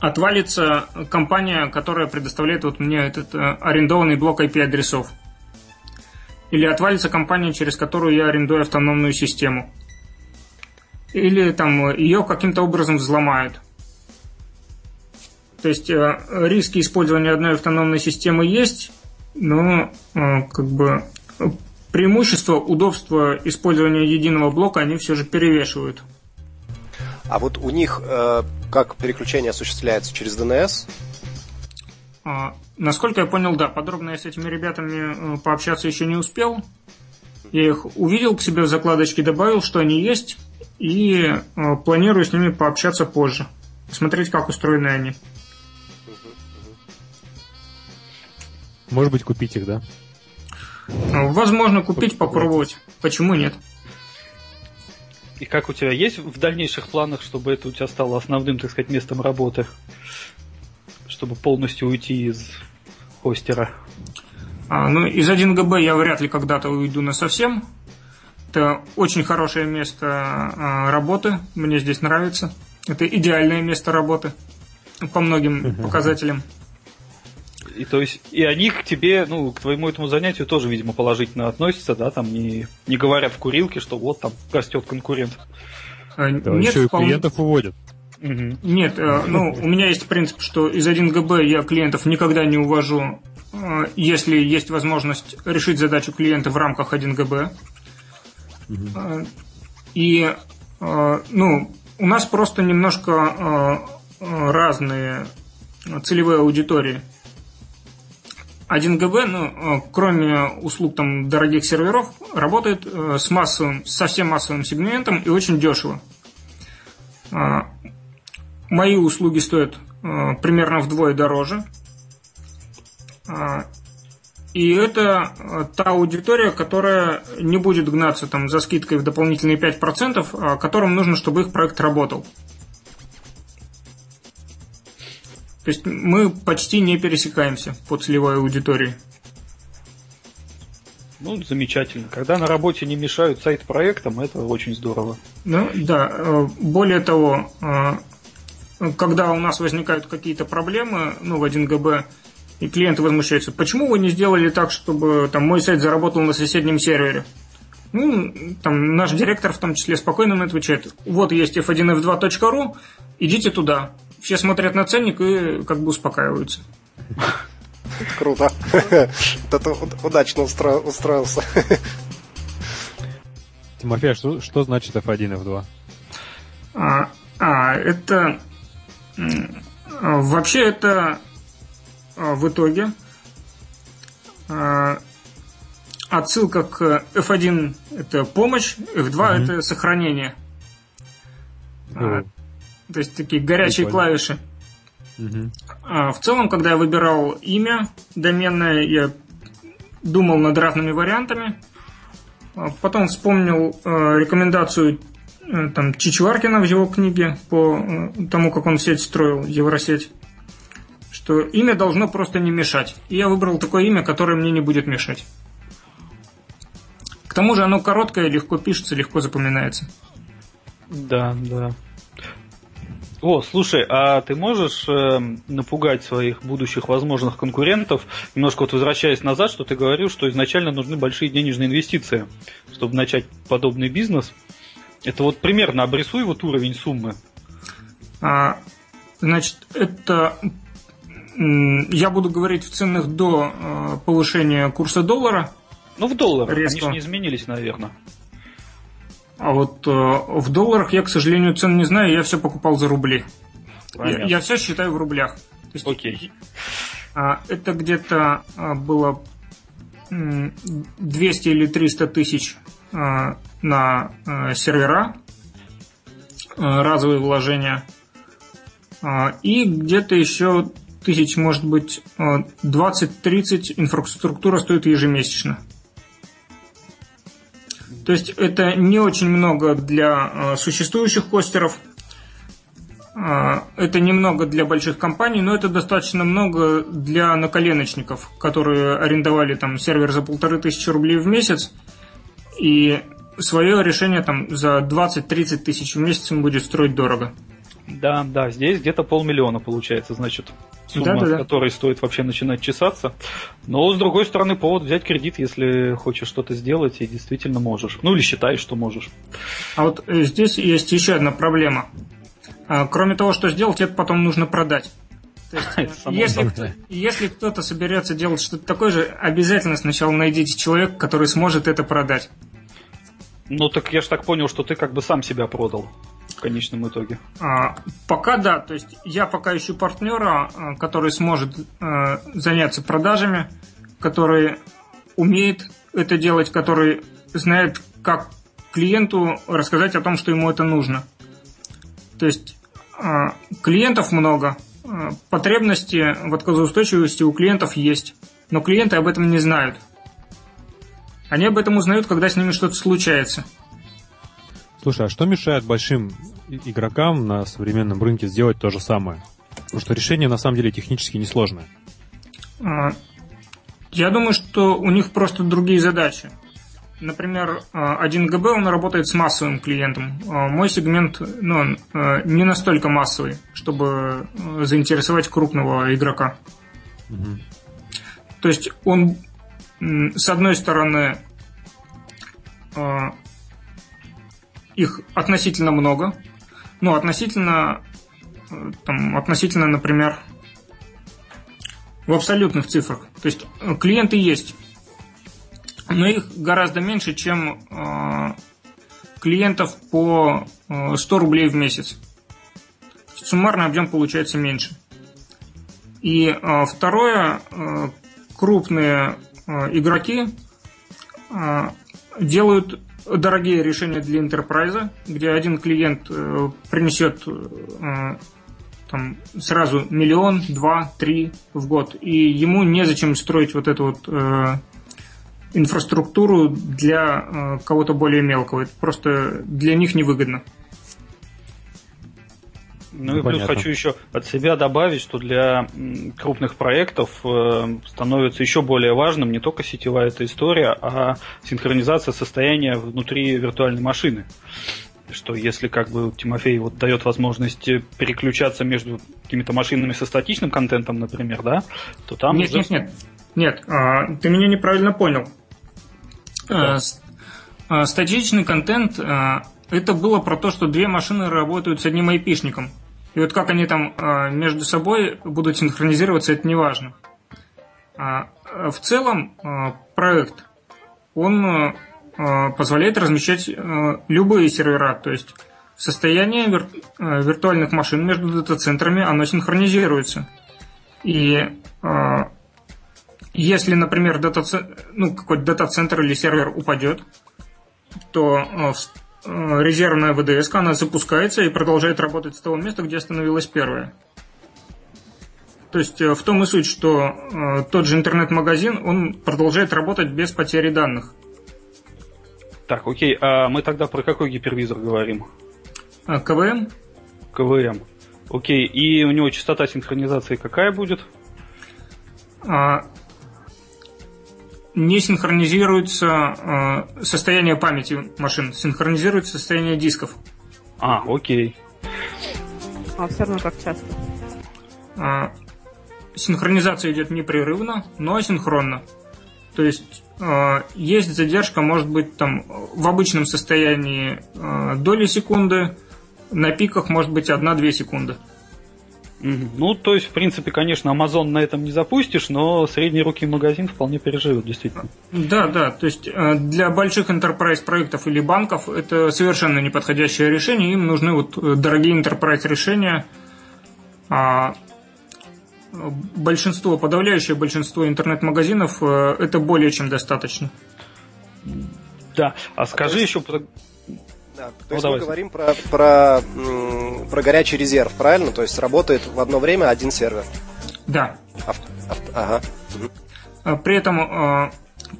S2: отвалится компания, которая предоставляет вот мне этот арендованный блок IP-адресов. Или отвалится компания, через которую я арендую автономную систему. Или там ее каким-то образом взломают. То есть э, риски использования одной автономной системы есть, но э, как бы преимущество, удобство использования единого блока, они все же перевешивают.
S5: А вот у них э, как переключение осуществляется через DNS?
S2: А, насколько я понял, да, подробно я с этими ребятами э, пообщаться еще не успел. Я их увидел к себе в закладочке, добавил, что они есть, и э, планирую с ними пообщаться позже. Посмотреть, как устроены они.
S1: Может быть, купить их, да?
S2: Возможно, купить, попробовать. Почему нет?
S3: И как у тебя есть в дальнейших планах, чтобы это у тебя стало основным, так сказать, местом работы? Чтобы полностью уйти из хостера?
S2: А, ну, из 1ГБ я вряд ли когда-то уйду на совсем. Это очень хорошее место а, работы. Мне здесь нравится. Это идеальное место работы по многим показателям.
S3: И то есть, и они к тебе, ну, к твоему этому занятию тоже, видимо, положительно относятся, да, там не, не говорят в курилке, что вот там растет конкурент.
S1: А, да, Нет, еще и клиентов уводят.
S2: Угу. Нет, э, ну, [laughs] у меня есть принцип, что из 1ГБ я клиентов никогда не увожу, э, если есть возможность решить задачу клиента в рамках 1ГБ. Угу. И, ну, у нас просто немножко разные целевые аудитории. 1ГБ, ну, э, кроме услуг там дорогих серверов, работает э, с массовым, совсем массовым сегментом и очень дешево. А, мои услуги стоят э, примерно вдвое дороже. А, и это та аудитория, которая не будет гнаться там за скидкой в дополнительные 5%, а которым нужно, чтобы их проект работал. То есть мы почти не пересекаемся по целевой аудитории.
S3: Ну, замечательно. Когда на работе не мешают сайт-проектам, это очень здорово.
S2: Ну, да. Э, более того, э, когда у нас возникают какие-то проблемы, ну, в 1ГБ, и клиенты возмущаются, почему вы не сделали так, чтобы там мой сайт заработал на соседнем сервере? Ну, там наш директор в том числе спокойно на отвечает. Вот есть f1f2.ru, идите туда. Все смотрят на ценник и как бы успокаиваются. [laughs]
S5: Круто. [laughs] Это удачно устроился.
S1: Тимофей, а что, что значит F1 и F2?
S2: А, а это... Вообще это а, в итоге а, отсылка к F1 это помощь, F2 mm-hmm. это сохранение. Mm-hmm. То есть такие горячие Прикольно. клавиши. А, в целом, когда я выбирал имя доменное, я думал над разными вариантами. Потом вспомнил рекомендацию там, Чичваркина в его книге по э, тому, как он сеть строил, Евросеть, что имя должно просто не мешать. И я выбрал такое имя, которое мне не будет мешать. К тому же оно короткое, легко пишется, легко запоминается.
S3: Да, да. О, слушай, а ты можешь э, напугать своих будущих возможных конкурентов, немножко вот возвращаясь назад, что ты говорил, что изначально нужны большие денежные инвестиции, чтобы начать подобный бизнес. Это вот примерно обрисуй вот уровень суммы.
S2: А, значит, это я буду говорить в ценах до э, повышения курса доллара.
S3: Ну, в долларах. Резко. Они же не изменились, наверное.
S2: А вот э, в долларах я, к сожалению, цен не знаю, я все покупал за рубли. Я, я все считаю в рублях. То
S3: есть, Окей.
S2: А, это где-то а, было 200 или 300 тысяч на а, сервера, а, разовые вложения. И где-то еще тысяч, может быть, 20-30 инфраструктура стоит ежемесячно. То есть это не очень много для э, существующих хостеров, э, это немного для больших компаний, но это достаточно много для наколеночников, которые арендовали там сервер за полторы тысячи рублей в месяц, и свое решение там за 20-30 тысяч в месяц им будет строить дорого.
S3: Да, да, здесь где-то полмиллиона получается, значит, сумма, да, да, да. которой стоит вообще начинать чесаться. Но, с другой стороны, повод взять кредит, если хочешь что-то сделать и действительно можешь. Ну, или считаешь, что можешь.
S2: А вот э, здесь есть еще одна проблема. А, кроме того, что сделать, это потом нужно продать. То есть, [laughs] если, кто, если кто-то соберется делать что-то такое же, обязательно сначала найдите человека, который сможет это продать.
S3: Ну так я же так понял, что ты как бы сам себя продал в конечном итоге.
S2: А, пока да, то есть я пока ищу партнера, а, который сможет а, заняться продажами, который умеет это делать, который знает, как клиенту рассказать о том, что ему это нужно. То есть а, клиентов много, потребности в отказоустойчивости у клиентов есть, но клиенты об этом не знают. Они об этом узнают, когда с ними что-то случается.
S1: Слушай, а что мешает большим игрокам на современном рынке сделать то же самое? Потому что решение на самом деле технически несложное.
S2: А, я думаю, что у них просто другие задачи. Например, 1ГБ, он работает с массовым клиентом. Мой сегмент ну, не настолько массовый, чтобы заинтересовать крупного игрока. Угу. То есть он, с одной стороны, их относительно много. Ну, относительно, э, там, относительно, например, в абсолютных цифрах. То есть э, клиенты есть, но их гораздо меньше, чем э, клиентов по э, 100 рублей в месяц. Суммарный объем получается меньше. И э, второе, э, крупные э, игроки э, делают дорогие решения для интерпрайза, где один клиент э, принесет э, там, сразу миллион, два, три в год, и ему незачем строить вот эту вот э, инфраструктуру для э, кого-то более мелкого. Это просто для них невыгодно.
S3: Ну, ну и плюс понятно. хочу еще от себя добавить, что для крупных проектов э, становится еще более важным не только сетевая эта история, а синхронизация состояния внутри виртуальной машины. Что если как бы Тимофей вот дает возможность переключаться между какими-то машинами со статичным контентом, например, да, то там.
S2: Нет, уже... нет, нет. Нет, а, ты меня неправильно понял. А, а, статичный контент а, это было про то, что две машины работают с одним айпишником. И вот как они там между собой будут синхронизироваться, это не важно. А, в целом проект, он позволяет размещать любые сервера, то есть состояние вир виртуальных машин между дата-центрами, оно синхронизируется. И если, например, дата ну, какой-то дата-центр или сервер упадет, то Э, резервная ВДС, она запускается и продолжает работать с того места, где остановилась первая. То есть э, в том и суть, что э, тот же интернет-магазин, он продолжает работать без потери данных.
S3: Так, окей, а мы тогда про какой гипервизор говорим?
S2: А, КВМ?
S3: КВМ. Окей, и у него частота синхронизации какая будет?
S2: А, не синхронизируется э, состояние памяти машин, синхронизируется состояние дисков.
S3: А, окей.
S4: А все равно как часто?
S2: А, синхронизация идет непрерывно, но асинхронно. То есть э, есть задержка, может быть, там в обычном состоянии э, доли секунды, на пиках может быть 1-2 секунды.
S3: Ну, то есть, в принципе, конечно, Amazon на этом не запустишь, но средний руки магазин вполне переживет, действительно.
S2: Да, да, то есть э, для больших enterprise проектов или банков это совершенно неподходящее решение, им нужны вот э, дорогие enterprise решения, а большинство, подавляющее большинство интернет-магазинов э, это более чем достаточно.
S3: Да, а скажи еще
S5: да, то ну, есть давайте. мы говорим про, про, про горячий резерв, правильно? То есть работает в одно время один сервер.
S2: Да. Ав, ав, ага. Угу. При этом а,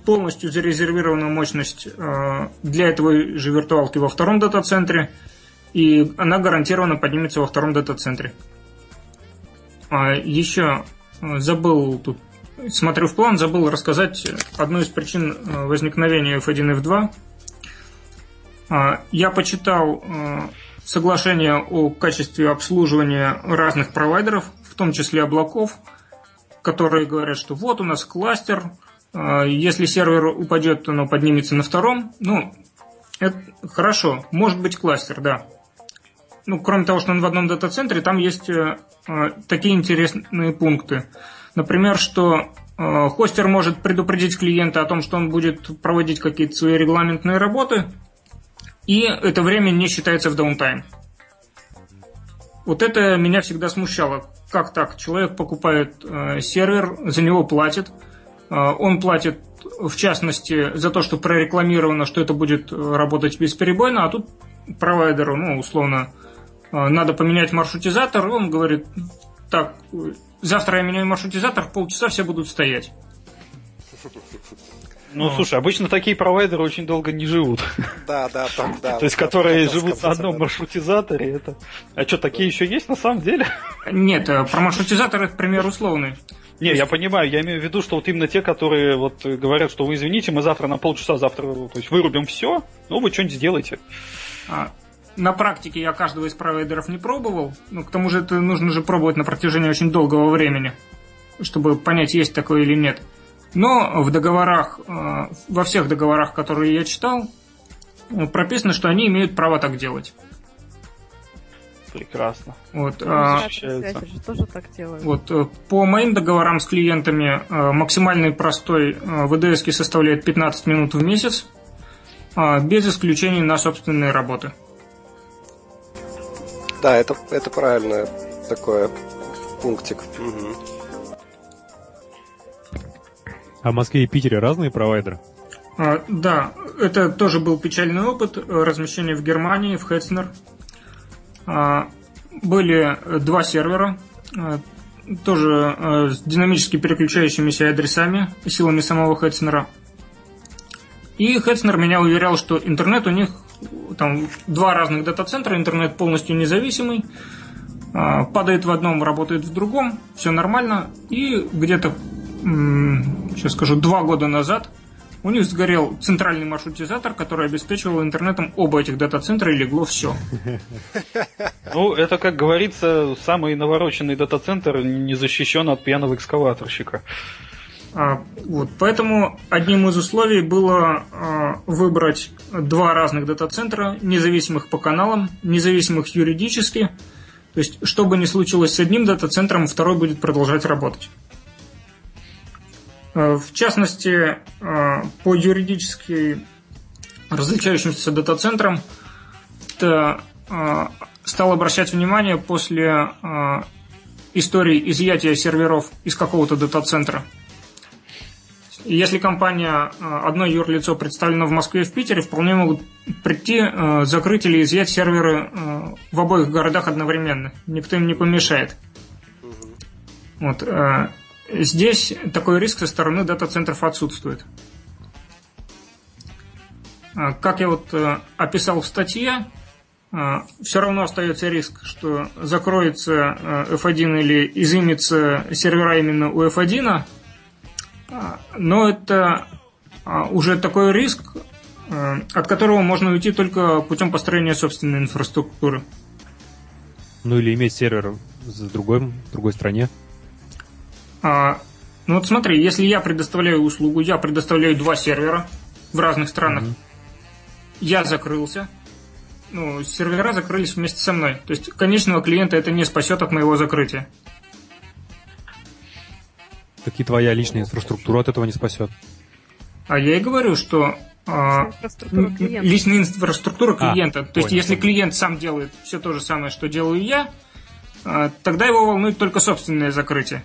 S2: полностью зарезервирована мощность а, для этого же виртуалки во втором дата-центре, и она гарантированно поднимется во втором дата-центре. Еще забыл тут, смотрю в план, забыл рассказать одну из причин возникновения F1 и F2 а, я почитал а, соглашение о качестве обслуживания разных провайдеров, в том числе облаков, которые говорят, что вот у нас кластер, э, если сервер упадет, оно поднимется на втором. Ну, это хорошо, может быть кластер, да. Ну, кроме того, что он в одном дата-центре, там есть э, э, такие интересные пункты. Например, что э, хостер может предупредить клиента о том, что он будет проводить какие-то свои регламентные работы, и это время не считается в даунтайм. Вот это меня всегда смущало. Как так? Человек покупает э, сервер, за него платит. Э, он платит, в частности, за то, что прорекламировано, что это будет э, работать бесперебойно, а тут провайдеру, ну, условно, э, надо поменять маршрутизатор, он говорит, так, завтра я меняю маршрутизатор, полчаса все будут стоять.
S3: Ну, слушай, обычно такие провайдеры очень долго не живут.
S5: Да, да, [laughs] там, да.
S3: То есть, которые живут на одном маршрутизаторе, это... А что, такие еще есть на самом деле? [laughs]
S2: Нет, э, про маршрутизатор это пример условный.
S3: Не, я понимаю, я имею в виду, что вот именно те, которые вот говорят, что вы извините, мы завтра на полчаса завтра, то есть вырубим все, ну вы что-нибудь сделайте.
S2: А, на практике я каждого из провайдеров не пробовал, но к тому же это нужно же пробовать на протяжении очень долгого времени, чтобы понять, есть такое или нет. Но в договорах, э, во всех договорах, которые я читал, э, прописано, что они имеют право так делать.
S3: Прекрасно.
S2: Вот, а, тоже так делают. Вот, э, по моим договорам с клиентами максимальный простой ВДС составляет 15 минут в месяц, без исключений на собственные работы.
S5: Да, это, это правильное такое пунктик. Угу.
S1: А в Москве и Питере разные провайдеры?
S2: А, да, это тоже был печальный опыт размещения в Германии, в Хетцнер. А, были два сервера, а, тоже с динамически переключающимися адресами, силами самого Хетцнера. И Хетцнер меня уверял, что интернет у них там два разных дата-центра, интернет полностью независимый, падает в одном, работает в другом, все нормально, и где-то сейчас скажу, два года назад у них сгорел центральный маршрутизатор, который обеспечивал интернетом оба этих дата-центра и легло все. [laughs]
S3: Ну, это, как говорится, самый навороченный дата-центр не защищен от пьяного экскаваторщика.
S2: А, вот, поэтому одним из условий было а, выбрать два разных дата-центра, независимых по каналам, независимых юридически. То есть, что бы ни случилось с одним дата-центром, второй будет продолжать работать. Э, в частности, э, по юридически различающимся дата-центрам э, стал обращать внимание после истории изъятия серверов из какого-то дата-центра. Если компания, одно юрлицо представлено в Москве и в Питере, вполне могут прийти, закрыть или изъять серверы в обоих городах одновременно. Никто им не помешает. Вот. Здесь такой риск со стороны дата-центров отсутствует. А, как я вот э, описал в статье, а, все равно остается риск, что закроется э, F1 или изымется сервера именно у F1, а, но это уже такой риск, э, от которого можно уйти только путем построения собственной инфраструктуры.
S1: Ну или иметь сервер в другой, в другой стране.
S2: А, ну вот смотри, если я предоставляю услугу, я предоставляю два сервера в разных странах, mm-hmm. я закрылся, ну, сервера закрылись вместе со мной. То есть конечного клиента это не спасет от моего закрытия.
S1: Так и твоя личная инфраструктура от этого не спасет.
S2: А я и говорю, что а, личная инфраструктура а, клиента. А, То есть, если клиент сам делает все то же самое, что делаю я, а, тогда его волнует только собственное закрытие.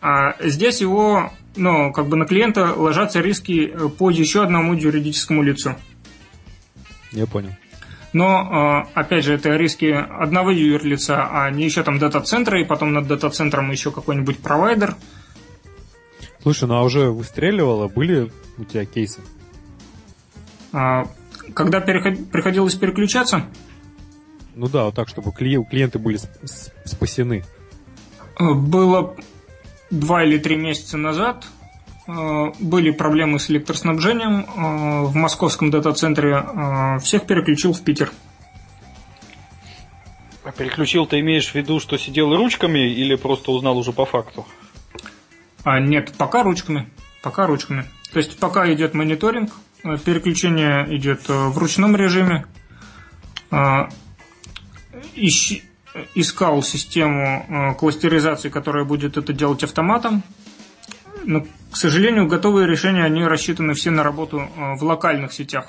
S2: А здесь его, ну, как бы на клиента ложатся риски э, по еще одному юридическому лицу.
S1: Я понял.
S2: Но, э, опять же, это риски одного юрлица, а не еще там дата-центра, и потом над дата-центром еще какой-нибудь провайдер.
S1: Слушай, ну а уже выстреливало, были у тебя кейсы?
S2: А, когда переход... приходилось переключаться?
S1: Ну да, вот так, чтобы клиенты были спасены.
S2: Э, было два или три месяца назад. Э, были проблемы с электроснабжением. Э, в московском дата-центре всех переключил в Питер.
S3: А переключил ты имеешь в виду, что сидел ручками или просто узнал уже по факту?
S2: А, нет, пока ручками. Пока ручками. То есть пока идет мониторинг, переключение идет в ручном режиме. Ищи, искал систему э, кластеризации, которая будет это делать автоматом. Но, к сожалению, готовые решения, они рассчитаны все на работу в локальных сетях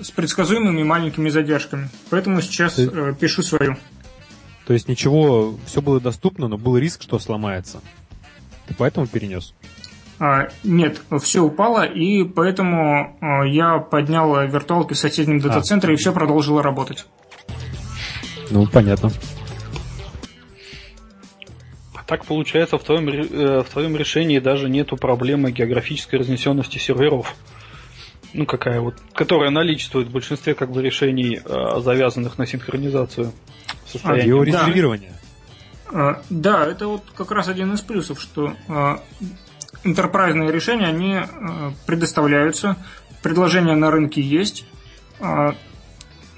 S2: с предсказуемыми маленькими задержками. Поэтому сейчас Ты... пишу свою.
S1: То есть ничего, все было доступно, но был риск, что сломается. Ты поэтому перенес?
S2: А, нет, все упало, и поэтому я поднял виртуалки в соседнем а. дата-центре, а. и все продолжило работать.
S1: Ну, понятно.
S3: Так получается, в твоем, э, в твоем решении даже нету проблемы географической разнесенности серверов. Ну, какая вот, которая наличествует в большинстве как бы решений, э, завязанных на синхронизацию
S1: состояния. А.
S2: Да. да, это вот как раз один из плюсов, что интерпрайзные решения, они э, предоставляются, предложения на рынке есть, э,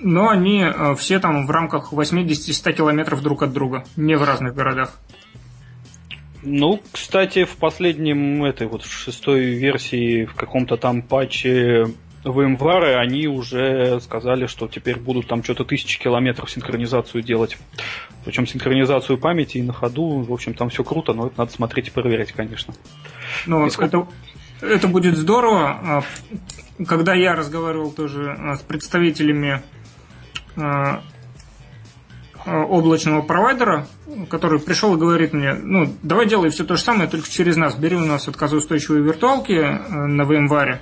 S2: но они э, все там в рамках 80-100 километров друг от друга, не в разных городах.
S3: Ну, кстати, в последнем, этой вот в шестой версии, в каком-то там патче VMware, они уже сказали, что теперь будут там что-то тысячи километров синхронизацию делать. Причем синхронизацию памяти и на ходу, в общем, там все круто, но это надо смотреть и проверять, конечно.
S2: Ну, это, это будет здорово. А, когда я разговаривал тоже а, с представителями облачного провайдера, который пришел и говорит мне, ну, давай делай все то же самое, только через нас. Бери у нас отказоустойчивые виртуалки на VMware,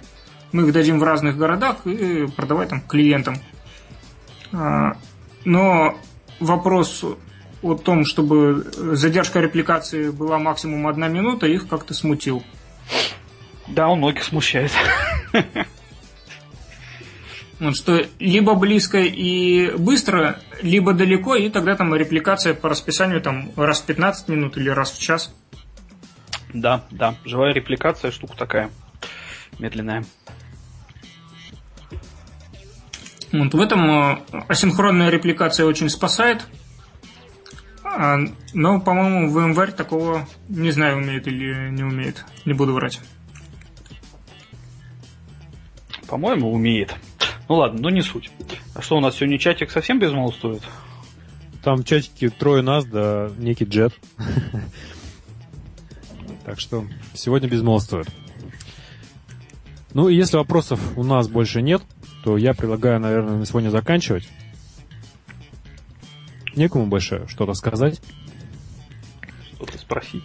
S2: мы их дадим в разных городах и продавай там клиентам. Но вопрос о том, чтобы задержка репликации была максимум одна минута, их как-то смутил.
S3: Да, он многих смущает. [laughs]
S2: Вот, что либо близко и быстро, либо далеко, и тогда там репликация по расписанию там раз в 15 минут или раз в час.
S3: Да, да, живая репликация штука такая медленная.
S2: Вот в этом э, асинхронная репликация очень спасает. А, но, по-моему, в VMware такого не знаю, умеет или не умеет. Не буду врать.
S3: По-моему, умеет. Ну ладно, но не суть. А что у нас сегодня чатик совсем без стоит?
S1: Там чатики трое нас, да некий джет. Так что сегодня без стоит. Ну и если вопросов у нас больше нет, то я предлагаю, наверное, на сегодня заканчивать некому больше что-то сказать.
S3: Что-то спросить.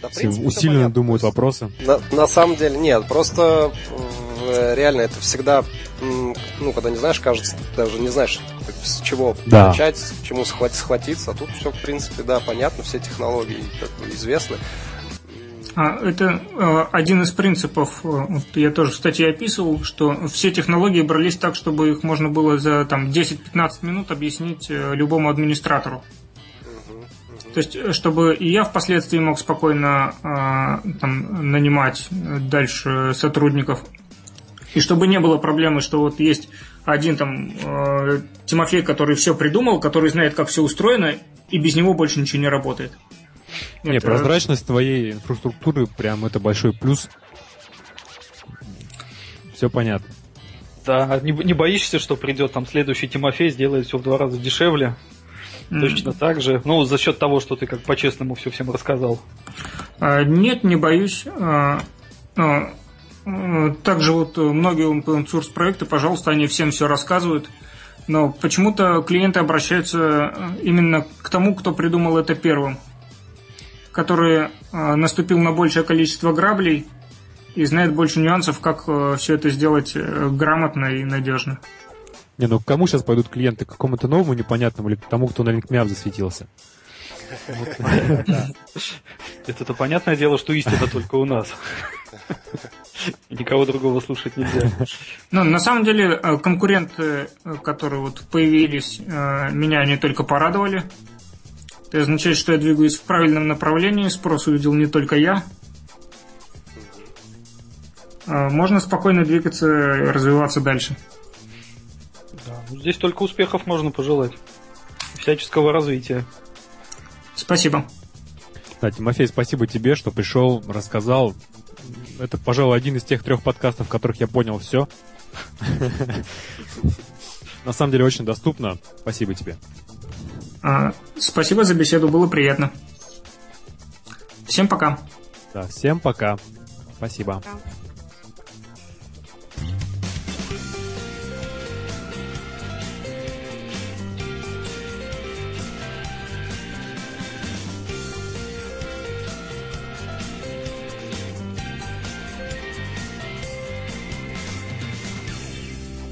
S1: Да, Все принципе, усиленно думают вопросы.
S5: На, на самом деле нет, просто реально это всегда, ну, когда не знаешь, кажется, даже не знаешь, с чего да. начать, к чему схватить, схватиться. А тут все, в принципе, да, понятно, все технологии как бы известны.
S2: А, это э, один из принципов, э, я тоже в статье описывал, что все технологии брались так, чтобы их можно было за там, 10-15 минут объяснить э, любому администратору. То есть, чтобы и я впоследствии мог спокойно там, нанимать дальше сотрудников. И чтобы не было проблемы, что вот есть один там Тимофей, который все придумал, который знает, как все устроено, и без него больше ничего не работает.
S1: Не, это... прозрачность твоей инфраструктуры прям это большой плюс. Все понятно.
S3: Да, не, не боишься, что придет там следующий Тимофей, сделает все в два раза дешевле? Mm. Точно так же. Ну, за счет того, что ты как по-честному все всем рассказал.
S2: А, нет, не боюсь. А, а, а также вот многие open source проекты, пожалуйста, они всем все рассказывают. Но почему-то клиенты обращаются именно к тому, кто придумал это первым который э, наступил на большее количество граблей и знает больше нюансов, как э, все это сделать э, грамотно и надежно.
S1: Не, ну к кому сейчас пойдут клиенты? К какому-то новому непонятному или к тому, кто на LinkMeUp засветился? [laughs]
S3: Это-то понятное дело, что истина только у нас. [laughs] Никого другого слушать нельзя.
S2: Ну, на самом деле, конкуренты, которые вот появились, меня не только порадовали. Это означает, что я двигаюсь в правильном направлении, спрос увидел не только я. Можно спокойно двигаться и развиваться дальше.
S3: Да. Здесь только успехов можно пожелать. Всяческого развития.
S2: Спасибо.
S1: Да, Тимофей, спасибо тебе, что пришел, рассказал. Это, пожалуй, один из тех трех подкастов, в которых я понял все. На самом деле очень доступно. Спасибо тебе.
S2: А, спасибо за беседу, было приятно. Всем пока.
S1: Да, всем пока. Спасибо. Пока.